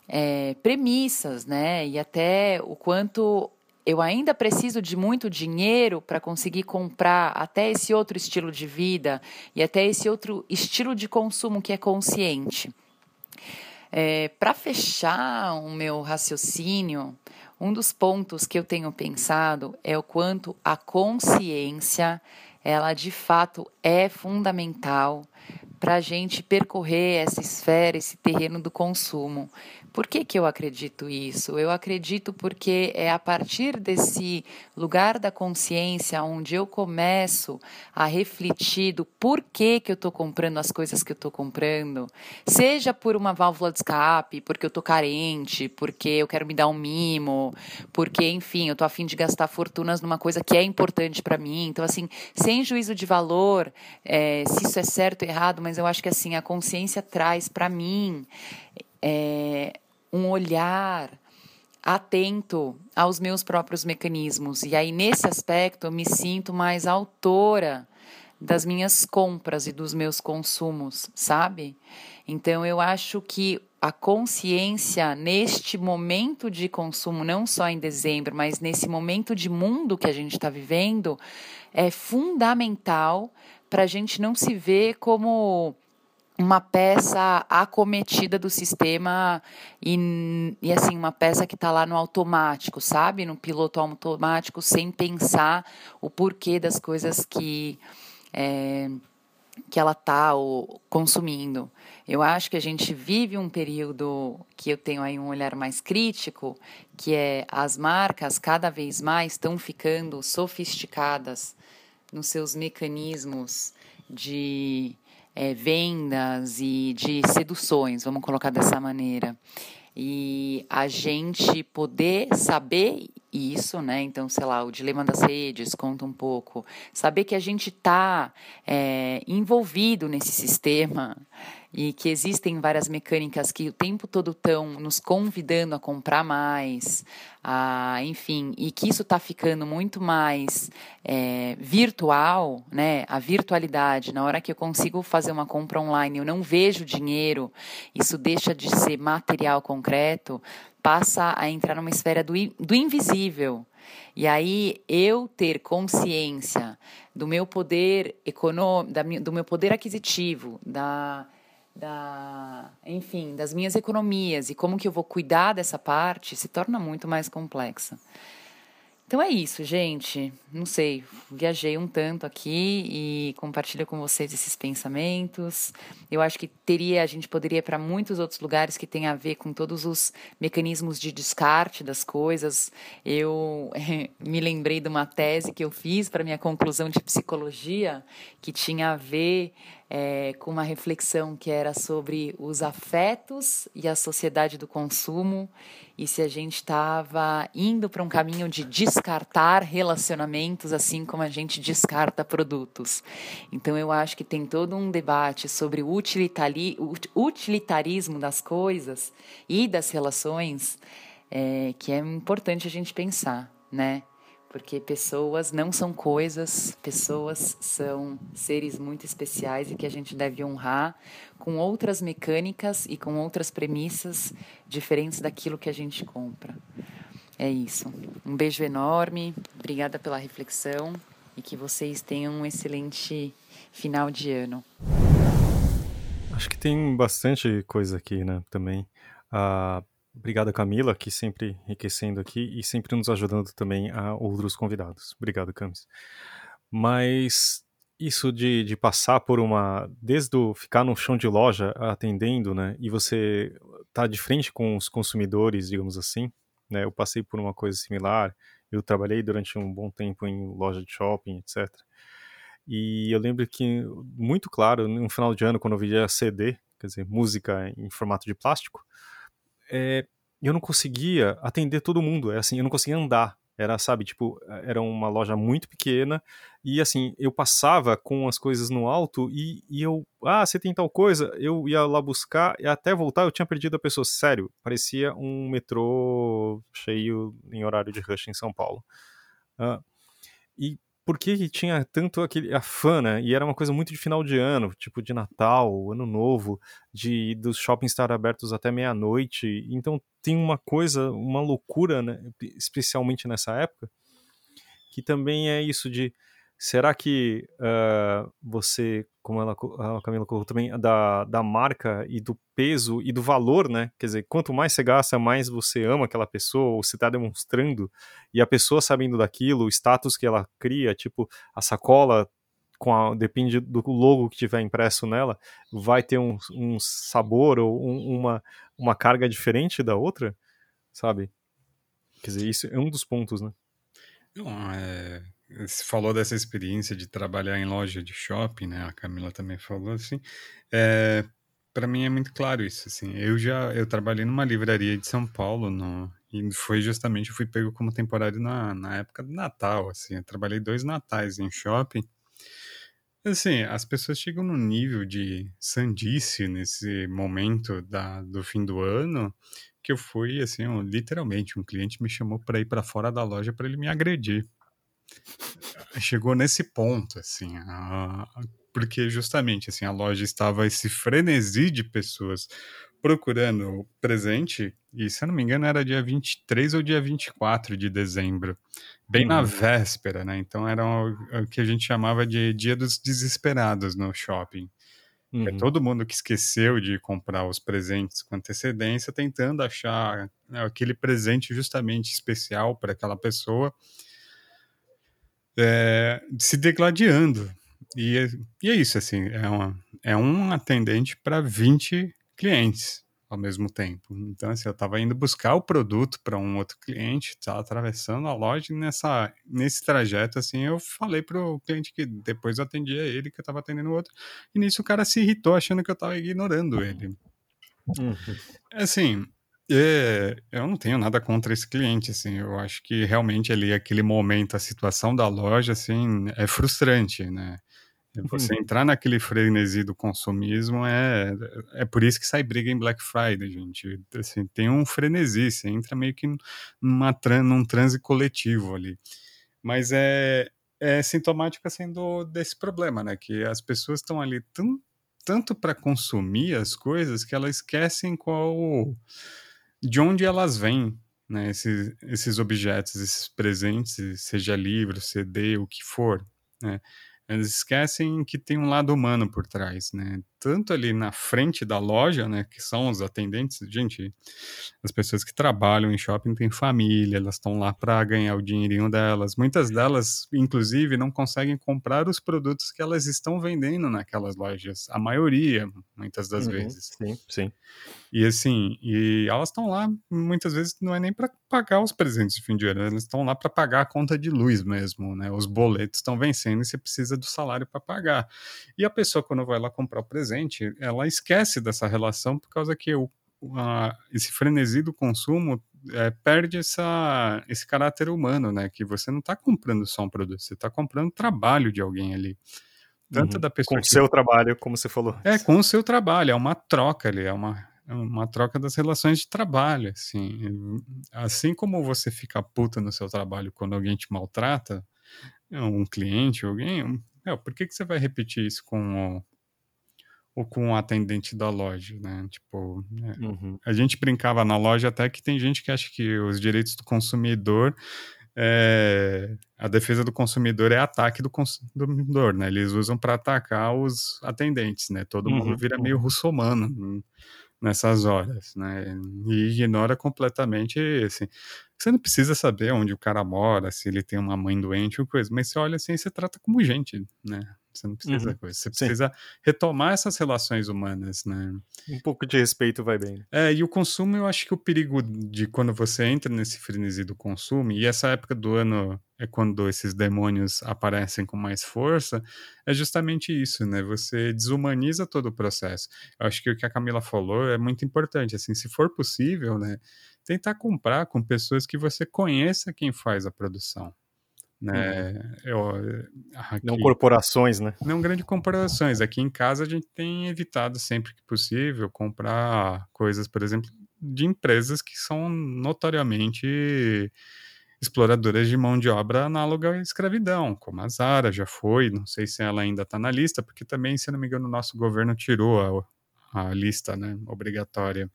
é, premissas, né? E até o quanto eu ainda preciso de muito dinheiro para conseguir comprar até esse outro estilo de vida e até esse outro estilo de consumo que é consciente. É, para fechar o meu raciocínio, um dos pontos que eu tenho pensado é o quanto a consciência, ela de fato é fundamental para a gente percorrer essa esfera, esse terreno do consumo. Por que, que eu acredito isso? Eu acredito porque é a partir desse lugar da consciência onde eu começo a refletir do porquê que eu estou comprando as coisas que eu estou comprando, seja por uma válvula de escape, porque eu estou carente, porque eu quero me dar um mimo, porque, enfim, eu estou afim de gastar fortunas numa coisa que é importante para mim. Então, assim, sem juízo de valor, é, se isso é certo ou errado, mas eu acho que assim a consciência traz para mim é, um olhar atento aos meus próprios mecanismos. E aí, nesse aspecto, eu me sinto mais autora das minhas compras e dos meus consumos, sabe? Então, eu acho que a consciência neste momento de consumo, não só em dezembro, mas nesse momento de mundo que a gente está vivendo, é fundamental para a gente não se ver como uma peça acometida do sistema e, e assim uma peça que está lá no automático, sabe, no piloto automático, sem pensar o porquê das coisas que é, que ela está consumindo. Eu acho que a gente vive um período que eu tenho aí um olhar mais crítico, que é as marcas cada vez mais estão ficando sofisticadas nos seus mecanismos de é, vendas e de seduções, vamos colocar dessa maneira. E a gente poder saber isso, né? Então, sei lá, o dilema das redes conta um pouco. Saber que a gente está é, envolvido nesse sistema e que existem várias mecânicas que o tempo todo estão nos convidando a comprar mais, a, enfim, e que isso está ficando muito mais é, virtual, né? A virtualidade, na hora que eu consigo fazer uma compra online, eu não vejo dinheiro, isso deixa de ser material concreto, passa a entrar numa esfera do, do invisível. E aí eu ter consciência do meu poder econômico, do meu poder aquisitivo, da da, enfim, das minhas economias e como que eu vou cuidar dessa parte se torna muito mais complexa. Então é isso, gente. Não sei, viajei um tanto aqui e compartilho com vocês esses pensamentos. Eu acho que teria, a gente poderia ir para muitos outros lugares que tem a ver com todos os mecanismos de descarte das coisas. Eu [laughs] me lembrei de uma tese que eu fiz para minha conclusão de psicologia que tinha a ver é, com uma reflexão que era sobre os afetos e a sociedade do consumo e se a gente estava indo para um caminho de descartar relacionamentos assim como a gente descarta produtos. Então eu acho que tem todo um debate sobre o utilitarismo das coisas e das relações é, que é importante a gente pensar, né? Porque pessoas não são coisas, pessoas são seres muito especiais e que a gente deve honrar com outras mecânicas e com outras premissas diferentes daquilo que a gente compra. É isso. Um beijo enorme, obrigada pela reflexão e que vocês tenham um excelente final de ano. Acho que tem bastante coisa aqui, né, também. Uh, Obrigado, Camila, que sempre enriquecendo aqui e sempre nos ajudando também a outros convidados. Obrigado, Camis. Mas isso de, de passar por uma. Desde o ficar no chão de loja atendendo, né? E você tá de frente com os consumidores, digamos assim. Né, eu passei por uma coisa similar. Eu trabalhei durante um bom tempo em loja de shopping, etc. E eu lembro que, muito claro, no final de ano, quando eu via CD, quer dizer, música em formato de plástico, é, eu não conseguia atender todo mundo. É assim, eu não conseguia andar. Era, sabe, tipo, era uma loja muito pequena e, assim, eu passava com as coisas no alto e, e eu, ah, você tem tal coisa, eu ia lá buscar e até voltar eu tinha perdido a pessoa. Sério, parecia um metrô cheio em horário de rush em São Paulo. Uh, e por que tinha tanto aquele afã, né? E era uma coisa muito de final de ano, tipo de Natal, Ano Novo, de dos shoppings estar abertos até meia-noite. Então tem uma coisa, uma loucura, né? especialmente nessa época, que também é isso de será que uh, você, como ela, a Camila colocou também, da, da marca e do peso e do valor, né? Quer dizer, quanto mais você gasta, mais você ama aquela pessoa, ou você está demonstrando, e a pessoa sabendo daquilo, o status que ela cria, tipo, a sacola a, depende do logo que tiver impresso nela, vai ter um, um sabor ou um, uma, uma carga diferente da outra, sabe? Quer dizer, isso é um dos pontos, né? Não, é, você falou dessa experiência de trabalhar em loja de shopping, né? A Camila também falou assim. É, para mim é muito claro isso, assim. Eu já eu trabalhei numa livraria de São Paulo no, e foi justamente eu fui pego como temporário na, na época do Natal, assim. Eu trabalhei dois natais em shopping. Assim, as pessoas chegam num nível de sandice nesse momento da, do fim do ano que eu fui, assim, um, literalmente, um cliente me chamou para ir para fora da loja para ele me agredir. Chegou nesse ponto, assim, a, porque justamente, assim, a loja estava esse frenesi de pessoas procurando presente, e se eu não me engano era dia 23 ou dia 24 de dezembro, bem uhum. na véspera, né? Então era o, o, que a gente chamava de dia dos desesperados no shopping. É uhum. É todo mundo que esqueceu de comprar os presentes com antecedência, tentando achar né, aquele presente justamente especial para aquela pessoa, é, se degladiando. E, é, e é isso, assim, é, uma, é um atendente para 20 clientes ao mesmo tempo. Então, assim, eu estava indo buscar o produto para um outro cliente, estava atravessando a loja e nessa, nesse trajeto, assim, eu falei para o cliente que depois eu atendia ele, que eu estava atendendo o outro, e nisso o cara se irritou achando que eu estava ignorando ele. Uhum. Assim, é, eu não tenho nada contra esse cliente, assim, eu acho que realmente ali, aquele momento, a situação da loja, assim, é frustrante, né? Você uhum. entrar naquele frenesi do consumismo é, é por isso que sai briga em Black Friday, gente. Assim, tem um frenesi, você entra meio que numa, num transe coletivo ali. Mas é, é sintomático assim do, desse problema, né? Que as pessoas estão ali tão, tanto para consumir as coisas que elas esquecem qual de onde elas vêm, né? Esses, esses objetos, esses presentes, seja livro, CD, o que for, né? Eles esquecem que tem um lado humano por trás, né? Tanto ali na frente da loja, né, que são os atendentes, gente, as pessoas que trabalham em shopping têm família, elas estão lá para ganhar o dinheirinho delas. Muitas delas, inclusive, não conseguem comprar os produtos que elas estão vendendo naquelas lojas. A maioria, muitas das uhum, vezes. Sim, sim. E assim, e elas estão lá, muitas vezes não é nem para pagar os presentes de fim de ano, elas estão lá para pagar a conta de luz mesmo, né? Os boletos estão vencendo e você precisa do salário para pagar. E a pessoa, quando vai lá comprar o presente, ela esquece dessa relação por causa que o, a, esse frenesi do consumo é, perde essa, esse caráter humano, né? Que você não está comprando só um produto, você está comprando trabalho de alguém ali. Tanto uhum. da pessoa. Com o que... seu trabalho, como você falou. É, com o seu trabalho, é uma troca ali, é uma, é uma troca das relações de trabalho, assim. Assim como você fica puta no seu trabalho quando alguém te maltrata, um cliente, alguém, é, por que, que você vai repetir isso com o, ou com o atendente da loja, né? Tipo, é, uhum. a gente brincava na loja até que tem gente que acha que os direitos do consumidor é, a defesa do consumidor é ataque do consumidor, né? Eles usam para atacar os atendentes, né? Todo uhum. mundo vira meio russomano nessas horas, né? E ignora completamente, assim, você não precisa saber onde o cara mora, se ele tem uma mãe doente ou coisa, mas você olha assim, você trata como gente, né? Você não precisa uhum. coisa. Você precisa Sim. retomar essas relações humanas, né? Um pouco de respeito vai bem. É, e o consumo, eu acho que o perigo de quando você entra nesse frenesi do consumo, e essa época do ano é quando esses demônios aparecem com mais força, é justamente isso, né? Você desumaniza todo o processo. Eu acho que o que a Camila falou é muito importante, assim, se for possível, né? Tentar comprar com pessoas que você conheça quem faz a produção né? Uhum. Eu, aqui, não corporações, né? Não grandes corporações. Aqui em casa a gente tem evitado sempre que possível comprar coisas, por exemplo, de empresas que são notoriamente exploradoras de mão de obra análoga à escravidão, como a Zara já foi, não sei se ela ainda está na lista, porque também, se não me engano, o nosso governo tirou a, a lista né, obrigatória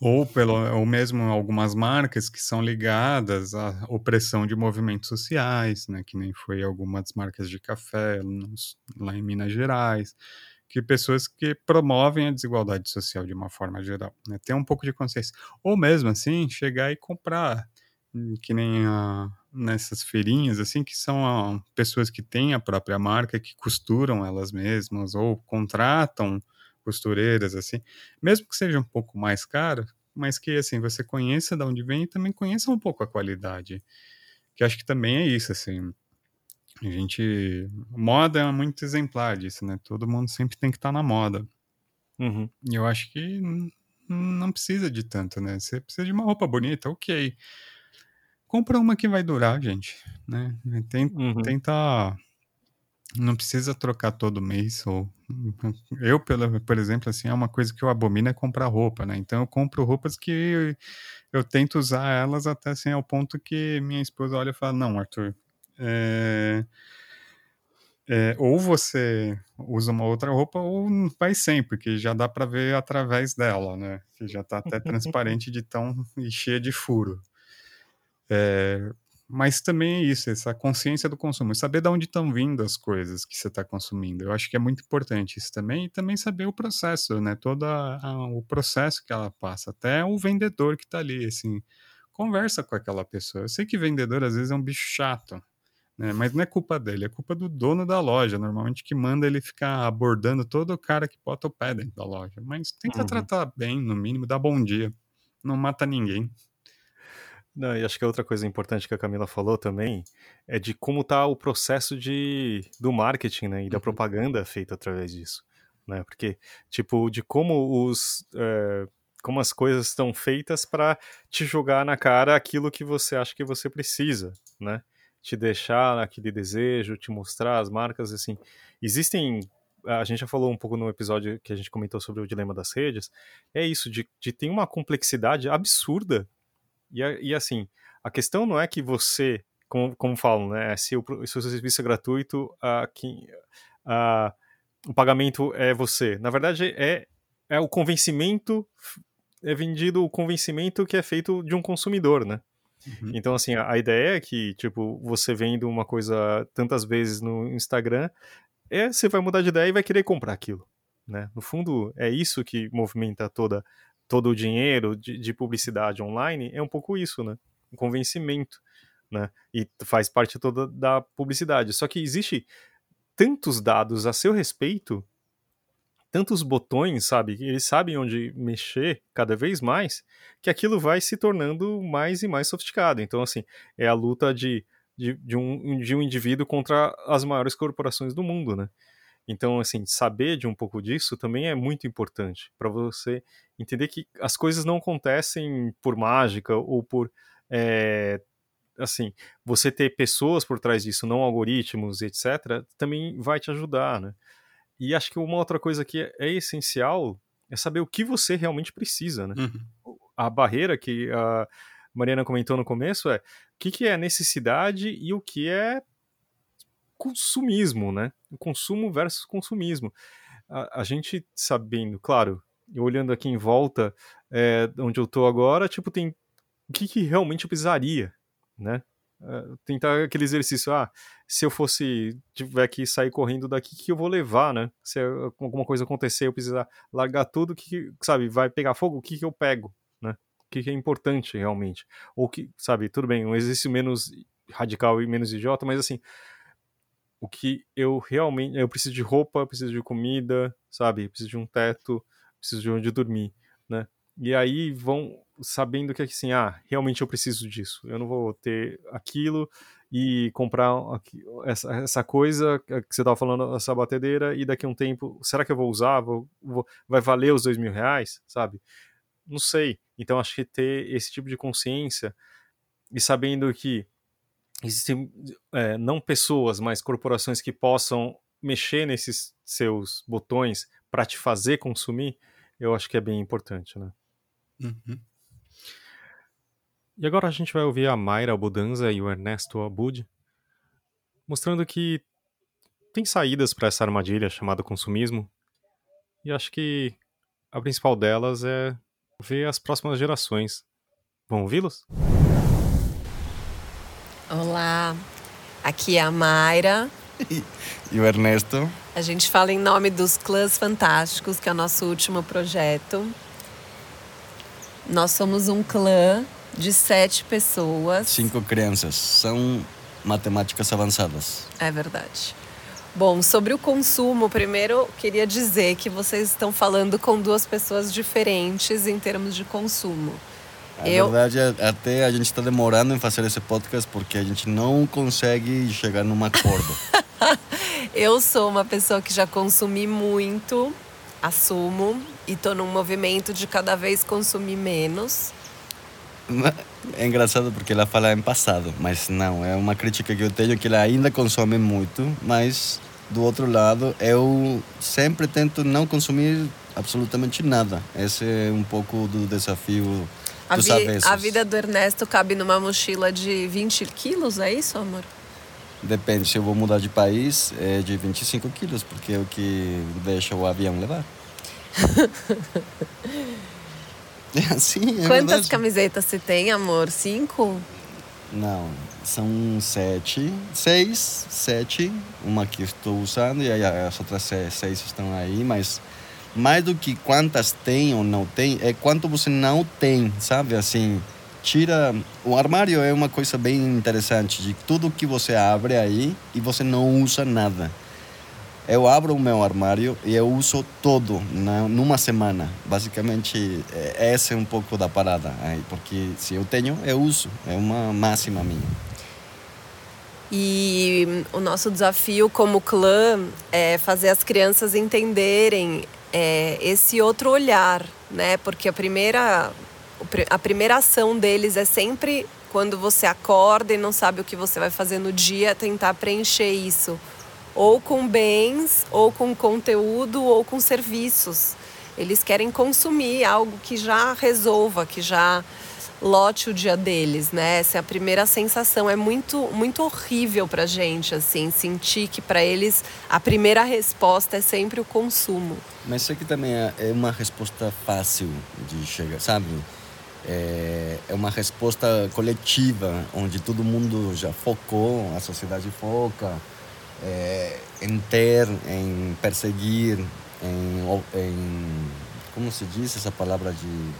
ou pelo ou mesmo algumas marcas que são ligadas à opressão de movimentos sociais, né, que nem foi algumas marcas de café nos, lá em Minas Gerais, que pessoas que promovem a desigualdade social de uma forma geral, né, ter um pouco de consciência, ou mesmo assim chegar e comprar, hum, que nem a, nessas feirinhas assim, que são a, pessoas que têm a própria marca, que costuram elas mesmas ou contratam costureiras, assim, mesmo que seja um pouco mais caro, mas que, assim, você conheça de onde vem e também conheça um pouco a qualidade, que acho que também é isso, assim, a gente, moda é muito exemplar disso, né, todo mundo sempre tem que estar tá na moda, uhum. e eu acho que não precisa de tanto, né, você precisa de uma roupa bonita, ok, compra uma que vai durar, gente, né, tenta, uhum. tenta não precisa trocar todo mês ou Eu, pelo, por exemplo, assim, é uma coisa que eu abomino é comprar roupa, né? Então eu compro roupas que eu, tento usar elas até assim ao ponto que minha esposa olha e fala, não, Arthur, é, é, ou você usa uma outra roupa ou vai sem, porque já dá para ver através dela, né? Que já está até transparente de tão e cheia de furo. É, mas também é isso, essa consciência do consumo, saber de onde estão vindo as coisas que você está consumindo. Eu acho que é muito importante isso também, e também saber o processo, né? Todo a, a, o processo que ela passa, até o vendedor que está ali, assim, conversa com aquela pessoa. Eu sei que vendedor às vezes é um bicho chato, né? Mas não é culpa dele, é culpa do dono da loja, normalmente que manda ele ficar abordando todo o cara que bota o pé dentro da loja. Mas tenta uhum. tratar bem, no mínimo, dá bom dia. Não mata ninguém. Não, e acho que a outra coisa importante que a Camila falou também é de como está o processo de, do marketing né, e da uhum. propaganda feita através disso. Né? Porque, tipo, de como os. É, como as coisas estão feitas para te jogar na cara aquilo que você acha que você precisa, né? Te deixar aquele desejo, te mostrar as marcas, assim. Existem a gente já falou um pouco no episódio que a gente comentou sobre o dilema das redes, é isso, de, de ter uma complexidade absurda e, e assim, a questão não é que você, como, como falam, né, se o, se o serviço é gratuito, a, quem, a, o pagamento é você. Na verdade, é, é o convencimento, é vendido o convencimento que é feito de um consumidor, né? Uhum. Então, assim, a, a, ideia é que, tipo, você vendo uma coisa tantas vezes no Instagram, é você vai mudar de ideia e vai querer comprar aquilo, né? No fundo, é isso que movimenta toda todo o dinheiro de, de, publicidade online é um pouco isso, né? Um convencimento, né? E faz parte toda da publicidade. Só que existe tantos dados a seu respeito, tantos botões, sabe? Eles sabem onde mexer cada vez mais, que aquilo vai se tornando mais e mais sofisticado. Então, assim, é a luta de, de, de um, de um indivíduo contra as maiores corporações do mundo, né? Então, assim, saber de um pouco disso também é muito importante para você entender que as coisas não acontecem por mágica ou por é, assim, você ter pessoas por trás disso, não algoritmos, etc., também vai te ajudar, né? E acho que uma outra coisa que é essencial é saber o que você realmente precisa, né? Uhum. A barreira que a Mariana comentou no começo é o que, que é necessidade e o que é consumismo, né? Consumo versus consumismo. A, a gente sabendo, claro, olhando aqui em volta, é, onde eu tô agora, tipo, tem o que, que realmente eu precisaria, né? Uh, tentar aquele exercício, ah, se eu fosse, tiver que sair correndo daqui, o que eu vou levar, né? Se alguma coisa acontecer, eu precisar largar tudo, que, sabe, vai pegar fogo, o que, que eu pego, né? O que, que é importante realmente? Ou que, sabe, tudo bem, um exercício menos radical e menos idiota, mas assim, o que eu realmente. Eu preciso de roupa, preciso de comida, sabe? Preciso de um teto, preciso de onde dormir, né? E aí vão sabendo que assim, ah, realmente eu preciso disso. Eu não vou ter aquilo e comprar essa, essa coisa que você estava falando, essa batedeira, e daqui a um tempo, será que eu vou usar? Vou, vou, vai valer os dois mil reais, sabe? Não sei. Então acho que ter esse tipo de consciência e sabendo que existem é, não pessoas, mas corporações que possam mexer nesses seus botões para te fazer consumir, eu acho que é bem importante, né? Uhum. E agora a gente vai ouvir a Mayra Abudanza e o Ernesto Abud mostrando que tem saídas para essa armadilha chamada consumismo. E acho que a principal delas é ver as próximas gerações. Vamos ouvi-los? Olá, aqui é a Mayra. [laughs] E o Ernesto. A gente fala em nome dos Clãs Fantásticos, que é o nosso último projeto. Nós somos um clã de sete pessoas. Cinco crianças. São matemáticas avançadas. É verdade. Bom, sobre o consumo, primeiro queria dizer que vocês estão falando com duas pessoas diferentes em termos de consumo. A eu... verdade, é, até a gente está demorando em fazer esse podcast porque a gente não consegue chegar num acordo. [laughs] eu sou uma pessoa que já consumi muito, assumo, e estou num movimento de cada vez consumir menos. É engraçado porque ela fala em passado, mas não, é uma crítica que eu tenho que ela ainda consome muito, mas do outro lado, eu sempre tento não consumir absolutamente nada. Esse é um pouco do desafio A, dos vi- avessos. a vida do Ernesto cabe numa mochila de 20 quilos, é isso, amor? Depende, se eu vou mudar de país, é de 25 quilos, porque é o que deixa o avião levar. [laughs] é assim, é Quantas verdade. camisetas você tem, amor? Cinco? Não, são sete, seis, sete, uma que estou usando e aí as outras se- seis estão aí, mas mais do que quantas tem ou não tem, é quanto você não tem, sabe? Assim, tira. O armário é uma coisa bem interessante, de tudo que você abre aí e você não usa nada. Eu abro o meu armário e eu uso todo na, numa semana. Basicamente, é, essa é um pouco da parada. Aí, porque se eu tenho, eu uso. É uma máxima minha. E o nosso desafio como clã é fazer as crianças entenderem é, esse outro olhar, né? Porque a primeira, a primeira ação deles é sempre quando você acorda e não sabe o que você vai fazer no dia, tentar preencher isso. Ou com bens, ou com conteúdo, ou com serviços. Eles querem consumir algo que já resolva, que já lote o dia deles, né? Essa é a primeira sensação. É muito, muito horrível pra gente, assim, sentir que para eles a primeira resposta é sempre o consumo. Mas isso aqui também é é uma resposta fácil de chegar, sabe? É, é uma resposta coletiva, onde todo mundo já focou, a sociedade foca é, em ter, em perseguir, em, em. Como se diz essa palavra de.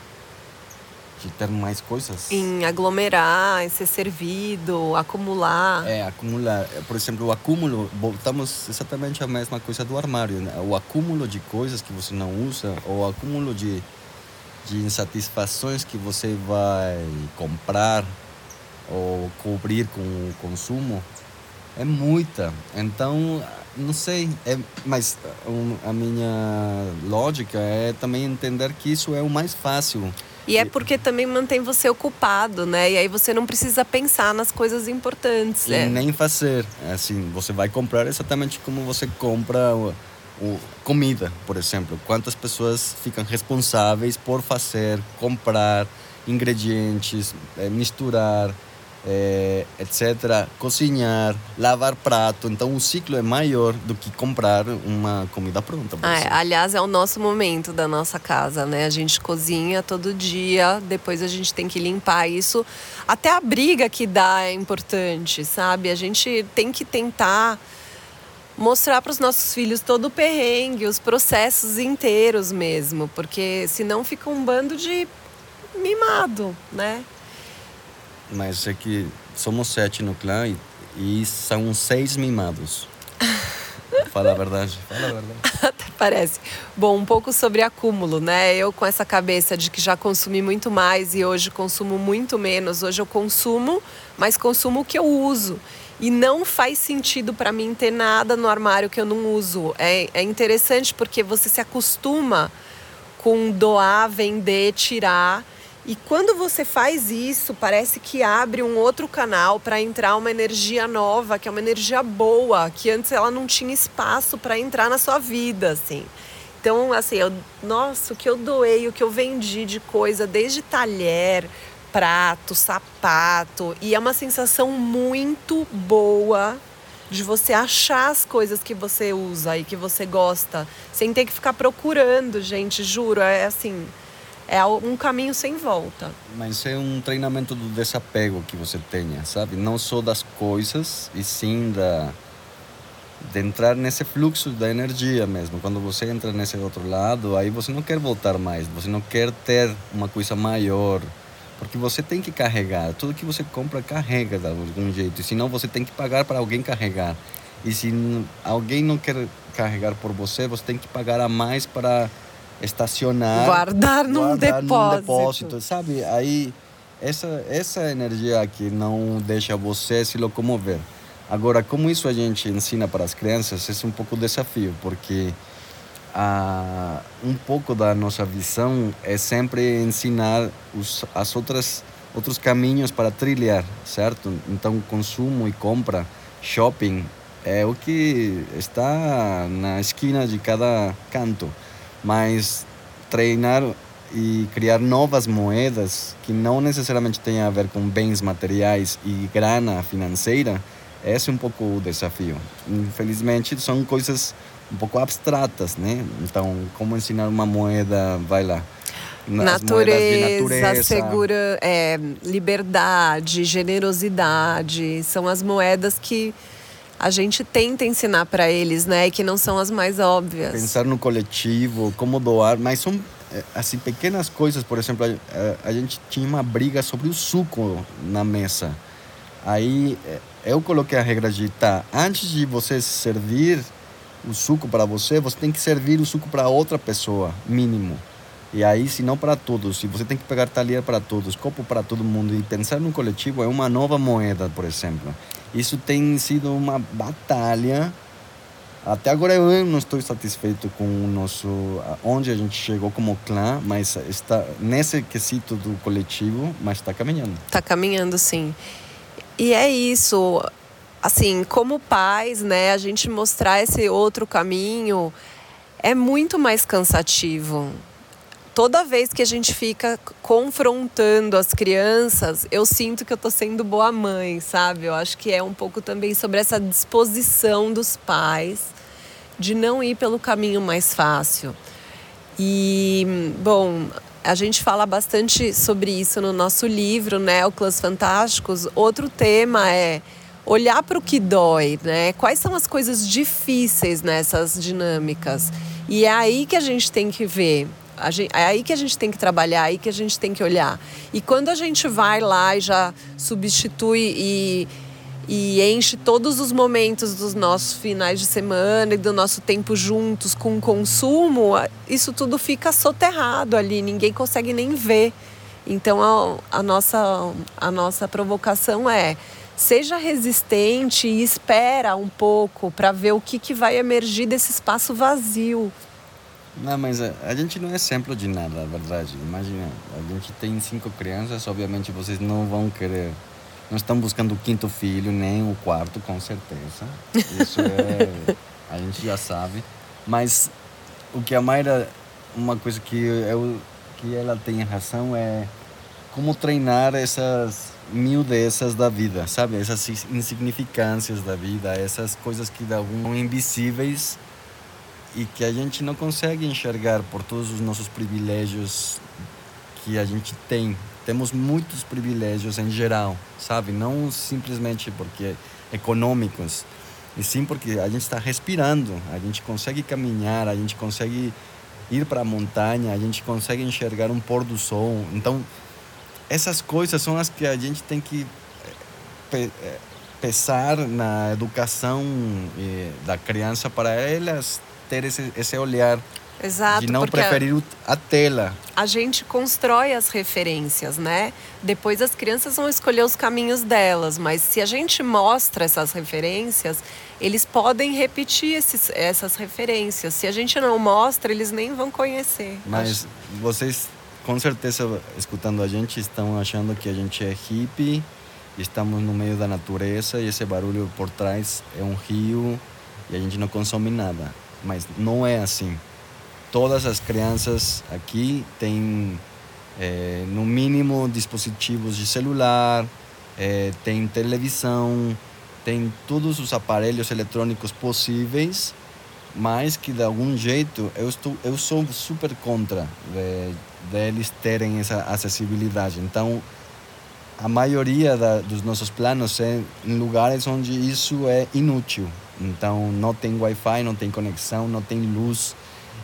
De ter mais coisas? Em aglomerar, em ser servido, acumular. É, acumular. Por exemplo, o acúmulo, voltamos exatamente à mesma coisa do armário. Né? O acúmulo de coisas que você não usa, ou o acúmulo de, de insatisfações que você vai comprar ou cobrir com o consumo, é muita. Então, não sei, é, mas um, a minha lógica é também entender que isso é o mais fácil. E é porque também mantém você ocupado, né? E aí você não precisa pensar nas coisas importantes. E né? nem fazer. Assim, você vai comprar exatamente como você compra o, o- comida, por exemplo. Quantas pessoas ficam responsáveis por fazer, comprar ingredientes, eh, misturar, eh, etc. Cozinhar, lavar prato. Então o ciclo é maior do que comprar uma comida pronta. Ah, é, aliás, é o nosso momento da nossa casa, né? A gente cozinha todo dia, depois a gente tem que limpar isso. Até a briga que dá é importante, sabe? A gente tem que tentar mostrar para os nossos filhos todo o perrengue, os processos inteiros mesmo, porque senão fica um bando de mimado, né? Mas é que somos sete no clã e, e são seis mimados. [laughs] Fala a verdade. Fala a verdade. [laughs] Até parece. Bom, um pouco sobre acúmulo, né? Eu com essa cabeça de que já consumi muito mais e hoje consumo muito menos. Hoje eu consumo, mas consumo o que eu uso. E não faz sentido para mim ter nada no armário que eu não uso. É, é interessante porque você se acostuma com doar, vender, tirar. E quando você faz isso, parece que abre um outro canal para entrar uma energia nova, que é uma energia boa, que antes ela não tinha espaço para entrar na sua vida, assim. Então, assim, eu, nossa, o que eu doei, o que eu vendi de coisa, desde talher, prato, sapato, e é uma sensação muito boa de você achar as coisas que você usa e que você gosta, sem ter que ficar procurando, gente, juro, é assim, é um caminho sem volta. Mas é um treinamento do desapego que você tenha, sabe? Não só das coisas, e sim da de entrar nesse fluxo da energia mesmo. Quando você entra nesse outro lado, aí você não quer voltar mais, você não quer ter uma coisa maior, porque você tem que carregar. Tudo que você compra carrega de algum jeito, e senão você tem que pagar para alguém carregar. E se alguém não quer carregar por você, você tem que pagar a mais para estacionar Guardar num guardar depósito. depósito, sabe? Aí essa essa energia que não deixa você se locomover. Agora, como isso a gente ensina para as crianças, esse é um pouco o desafio, porque ah, um pouco da nossa visão é sempre ensinar os as outras outros caminhos para trilhar, certo? Então, consumo e compra, shopping é o que está na esquina de cada canto. Mas treinar e criar novas moedas que não necessariamente tenham a ver com bens materiais e grana financeira, esse é um pouco o desafio. Infelizmente, são coisas um pouco abstratas, né? Então, como ensinar uma moeda, vai lá. Natureza, natureza, segura, é, liberdade, generosidade, são as moedas que a gente tenta ensinar para eles, né? Que não são as mais óbvias. Pensar no coletivo, como doar, mas são é, assim pequenas coisas. Por exemplo, a, a gente tinha uma briga sobre o suco na mesa. Aí é, eu coloquei a regra de tá, antes de você servir o suco para você, você tem que servir o suco para outra pessoa, mínimo. E aí, se não para todos, se você tem que pegar talher para todos, copo para todo mundo e pensar no coletivo é uma nova moeda, por exemplo. Isso tem sido uma batalha. Até agora eu não estou satisfeito com o nosso onde a gente chegou como clã, mas está nesse quesito do coletivo, mas está caminhando. Está caminhando, sim. E é isso. Assim, como pais, né, a gente mostrar esse outro caminho é muito mais cansativo toda vez que a gente fica confrontando as crianças, eu sinto que eu tô sendo boa mãe, sabe? Eu acho que é um pouco também sobre essa disposição dos pais de não ir pelo caminho mais fácil. E, bom, a gente fala bastante sobre isso no nosso livro, né, o Clãs Fantásticos. Outro tema é olhar para o que dói, né? Quais são as coisas difíceis nessas dinâmicas? E é aí que a gente tem que ver Gente, é aí que a gente tem que trabalhar, é aí que a gente tem que olhar. E quando a gente vai lá e já substitui e, e enche todos os momentos dos nossos finais de semana e do nosso tempo juntos com consumo, isso tudo fica soterrado ali, ninguém consegue nem ver. Então a, a nossa, a nossa provocação é seja resistente e espera um pouco para ver o que, que vai emergir desse espaço vazio. Não, mas a, a, gente não é exemplo de nada, na verdade. Imagina, a gente tem cinco crianças, obviamente vocês não vão querer. Não estão buscando o quinto filho, nem o quarto, com certeza. Isso é. [laughs] a gente já sabe. Mas o que a Mayra. Uma coisa que, eu, que ela tem razão é como treinar essas miudezas da vida, sabe? Essas insignificâncias da vida, essas coisas que dão invisíveis e que a gente não consegue enxergar por todos os nossos privilégios que a gente tem. Temos muitos privilégios em geral, sabe? Não simplesmente porque econômicos, e sim porque a gente está respirando, a gente consegue caminhar, a gente consegue ir para a montanha, a gente consegue enxergar um pôr do sol. Então, essas coisas são as que a gente tem que eh, eh, pensar na educação eh, da criança para elas ter esse, esse olhar Exato, de não preferir a tela. A gente constrói as referências, né? Depois as crianças vão escolher os caminhos delas, mas se a gente mostra essas referências, eles podem repetir esses, essas referências. Se a gente não mostra, eles nem vão conhecer. Mas Acho... vocês, com certeza, escutando a gente, estão achando que a gente é hippie, estamos no meio da natureza e esse barulho por trás é um rio e a gente não consome nada mas não é assim. Todas as crianças aqui têm, é, no mínimo, dispositivos de celular, é, televisão, tem todos os aparelhos eletrônicos possíveis, mas que de algum jeito eu estou eu sou super contra de, deles terem essa acessibilidade. Então a maioria da, dos nossos planos é em lugares onde isso é inútil. Então não tem Wi-Fi, não tem conexão, não tem luz.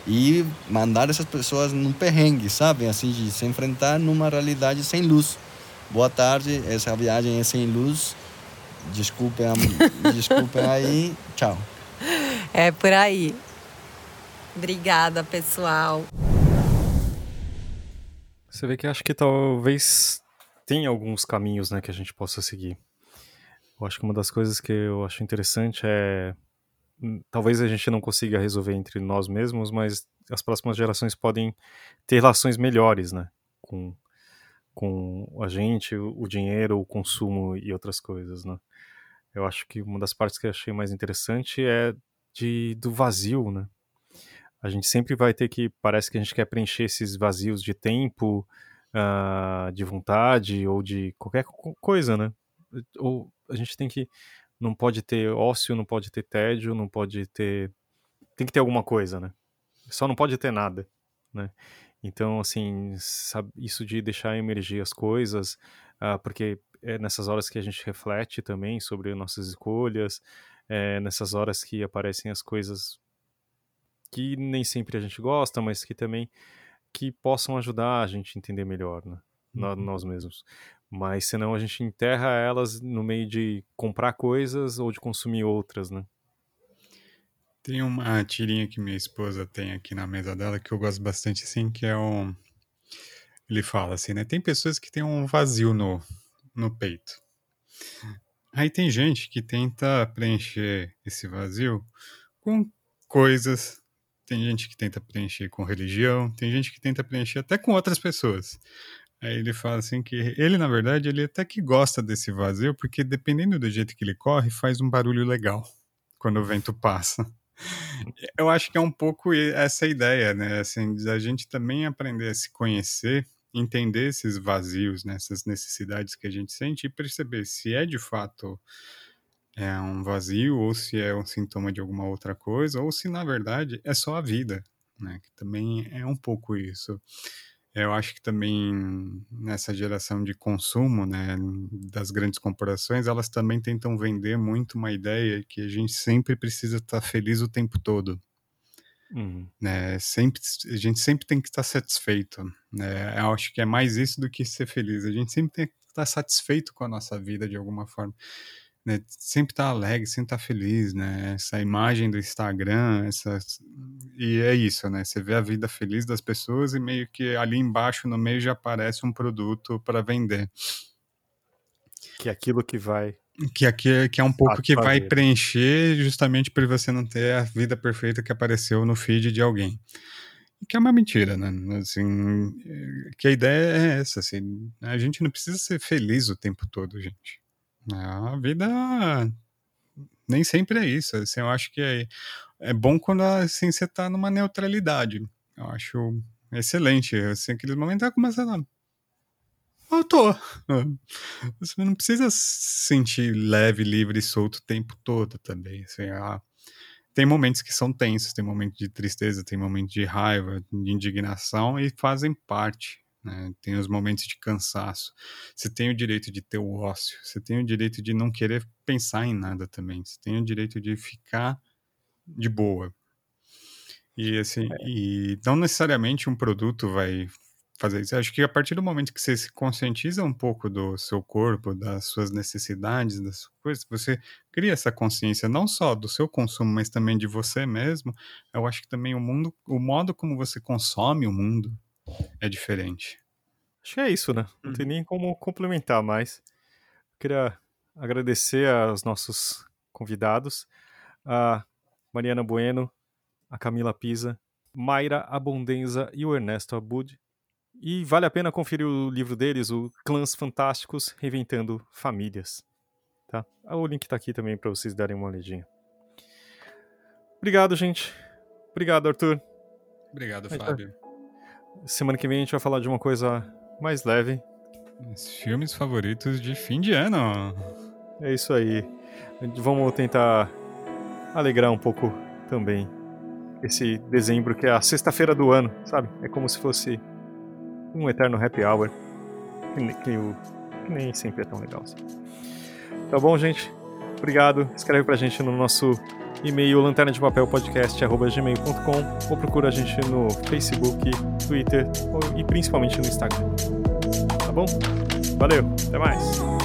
E mandar essas pessoas num perrengue, sabe? Assim, de se enfrentar numa realidade sem luz. Boa tarde, essa viagem é sem luz. Desculpem, [laughs] desculpem aí. Tchau. É por aí. Obrigada, pessoal. Você vê que acho que talvez tem alguns caminhos né, que a gente possa seguir. Eu acho que uma das coisas que eu acho interessante é. Hum, talvez a gente não consiga resolver entre nós mesmos, mas as próximas gerações podem ter relações melhores, né? Com, com a gente, o dinheiro, o consumo e outras coisas, né? eu acho que uma das partes que eu achei mais interessante é de, do vazio, né? A gente sempre vai ter que, parece que a gente quer preencher esses vazios de tempo, uh, de vontade ou de qualquer coisa, né? Ou a gente tem que, não pode ter ócio, não pode ter tédio, não pode ter, tem que ter alguma coisa, né? Só não pode ter nada, né? Então, assim, sabe, isso de deixar emergir as coisas, uh, porque é nessas horas que a gente reflete também sobre nossas escolhas, é nessas horas que aparecem as coisas que nem sempre a gente gosta, mas que também que possam ajudar a gente a entender melhor, né? Uhum. Nós mesmos. Mas senão a gente enterra elas no meio de comprar coisas ou de consumir outras, né? Tem uma tirinha que minha esposa tem aqui na mesa dela que eu gosto bastante, assim, que é um... Ele fala assim, né? Tem pessoas que têm um vazio no, no peito. Aí tem gente que tenta preencher esse vazio com coisas, tem gente que tenta preencher com religião, tem gente que tenta preencher até com outras pessoas. Aí ele fala assim que ele, na verdade, ele até que gosta desse vazio, porque dependendo do jeito que ele corre, faz um barulho legal quando o vento passa. Eu acho que é um pouco essa ideia, né? Assim, a gente também aprender a se conhecer entender esses vazios, né, essas necessidades que a gente sente e perceber se é de fato é um vazio ou se é um sintoma de alguma outra coisa ou se na verdade é só a vida, né, que também é um pouco isso. Eu acho que também nessa geração de consumo, né, das grandes corporações, elas também tentam vender muito uma ideia que a gente sempre precisa estar feliz o tempo todo. Uhum. Né? Sempre, a gente sempre tem que estar satisfeito. Né? Eu acho que é mais isso do que ser feliz. A gente sempre tem que estar satisfeito com a nossa vida de alguma forma. Né? Sempre estar alegre, sempre estar feliz, né? Essa imagem do Instagram, essa... e é isso, né? Você vê a vida feliz das pessoas e meio que ali embaixo, no meio, já aparece um produto para vender. Que é aquilo que vai que aqui é, que é um pouco que vai preencher justamente para você não ter a vida perfeita que apareceu no feed de alguém. Que é uma mentira, né? Assim, que a ideia é essa, assim, a gente não precisa ser feliz o tempo todo, gente. A vida nem sempre é isso. Assim, eu acho que é, é bom quando assim, você está numa neutralidade. Eu acho excelente. Assim, aqueles momentos que começa a eu tô. [laughs] Você não precisa se sentir leve, livre e solto o tempo todo também. Assim, ah, tem momentos que são tensos, tem momentos de tristeza, tem momentos de raiva, de indignação e fazem parte. Né? Tem os momentos de cansaço. Você tem o direito de ter o ócio. Você tem o direito de não querer pensar em nada também. Você tem o direito de ficar de boa. E assim, é. e não necessariamente um produto vai fazer isso. Eu acho que a partir do momento que você se conscientiza um pouco do seu corpo, das suas necessidades, das coisas, você cria essa consciência não só do seu consumo, mas também de você mesmo. Eu acho que também o mundo, o modo como você consome o mundo é diferente. Acho que é isso, né? Não tem uhum. nem como complementar mais. Eu queria agradecer aos nossos convidados, a Mariana Bueno, a Camila Pisa, Mayra Abondenza e o Ernesto Abud. E vale a pena conferir o livro deles, o Clãs Fantásticos Reinventando Famílias. Tá? O link está aqui também para vocês darem uma olhadinha. Obrigado, gente. Obrigado, Arthur. Obrigado, Fábio. Semana que vem a gente vai falar de uma coisa mais leve. Os filmes favoritos de fim de ano. É isso aí. Vamos tentar alegrar um pouco também esse dezembro, que é a sexta-feira do ano, sabe? É como se fosse um eterno happy hour. Que, que, que nem sempre é tão legal assim. Tá bom, gente? Obrigado. Escreve pra gente no nosso e-mail lanterna de papel podcast@gmail.com ou procura a gente no Facebook, Twitter e principalmente no Instagram. Tá bom? Valeu, até mais.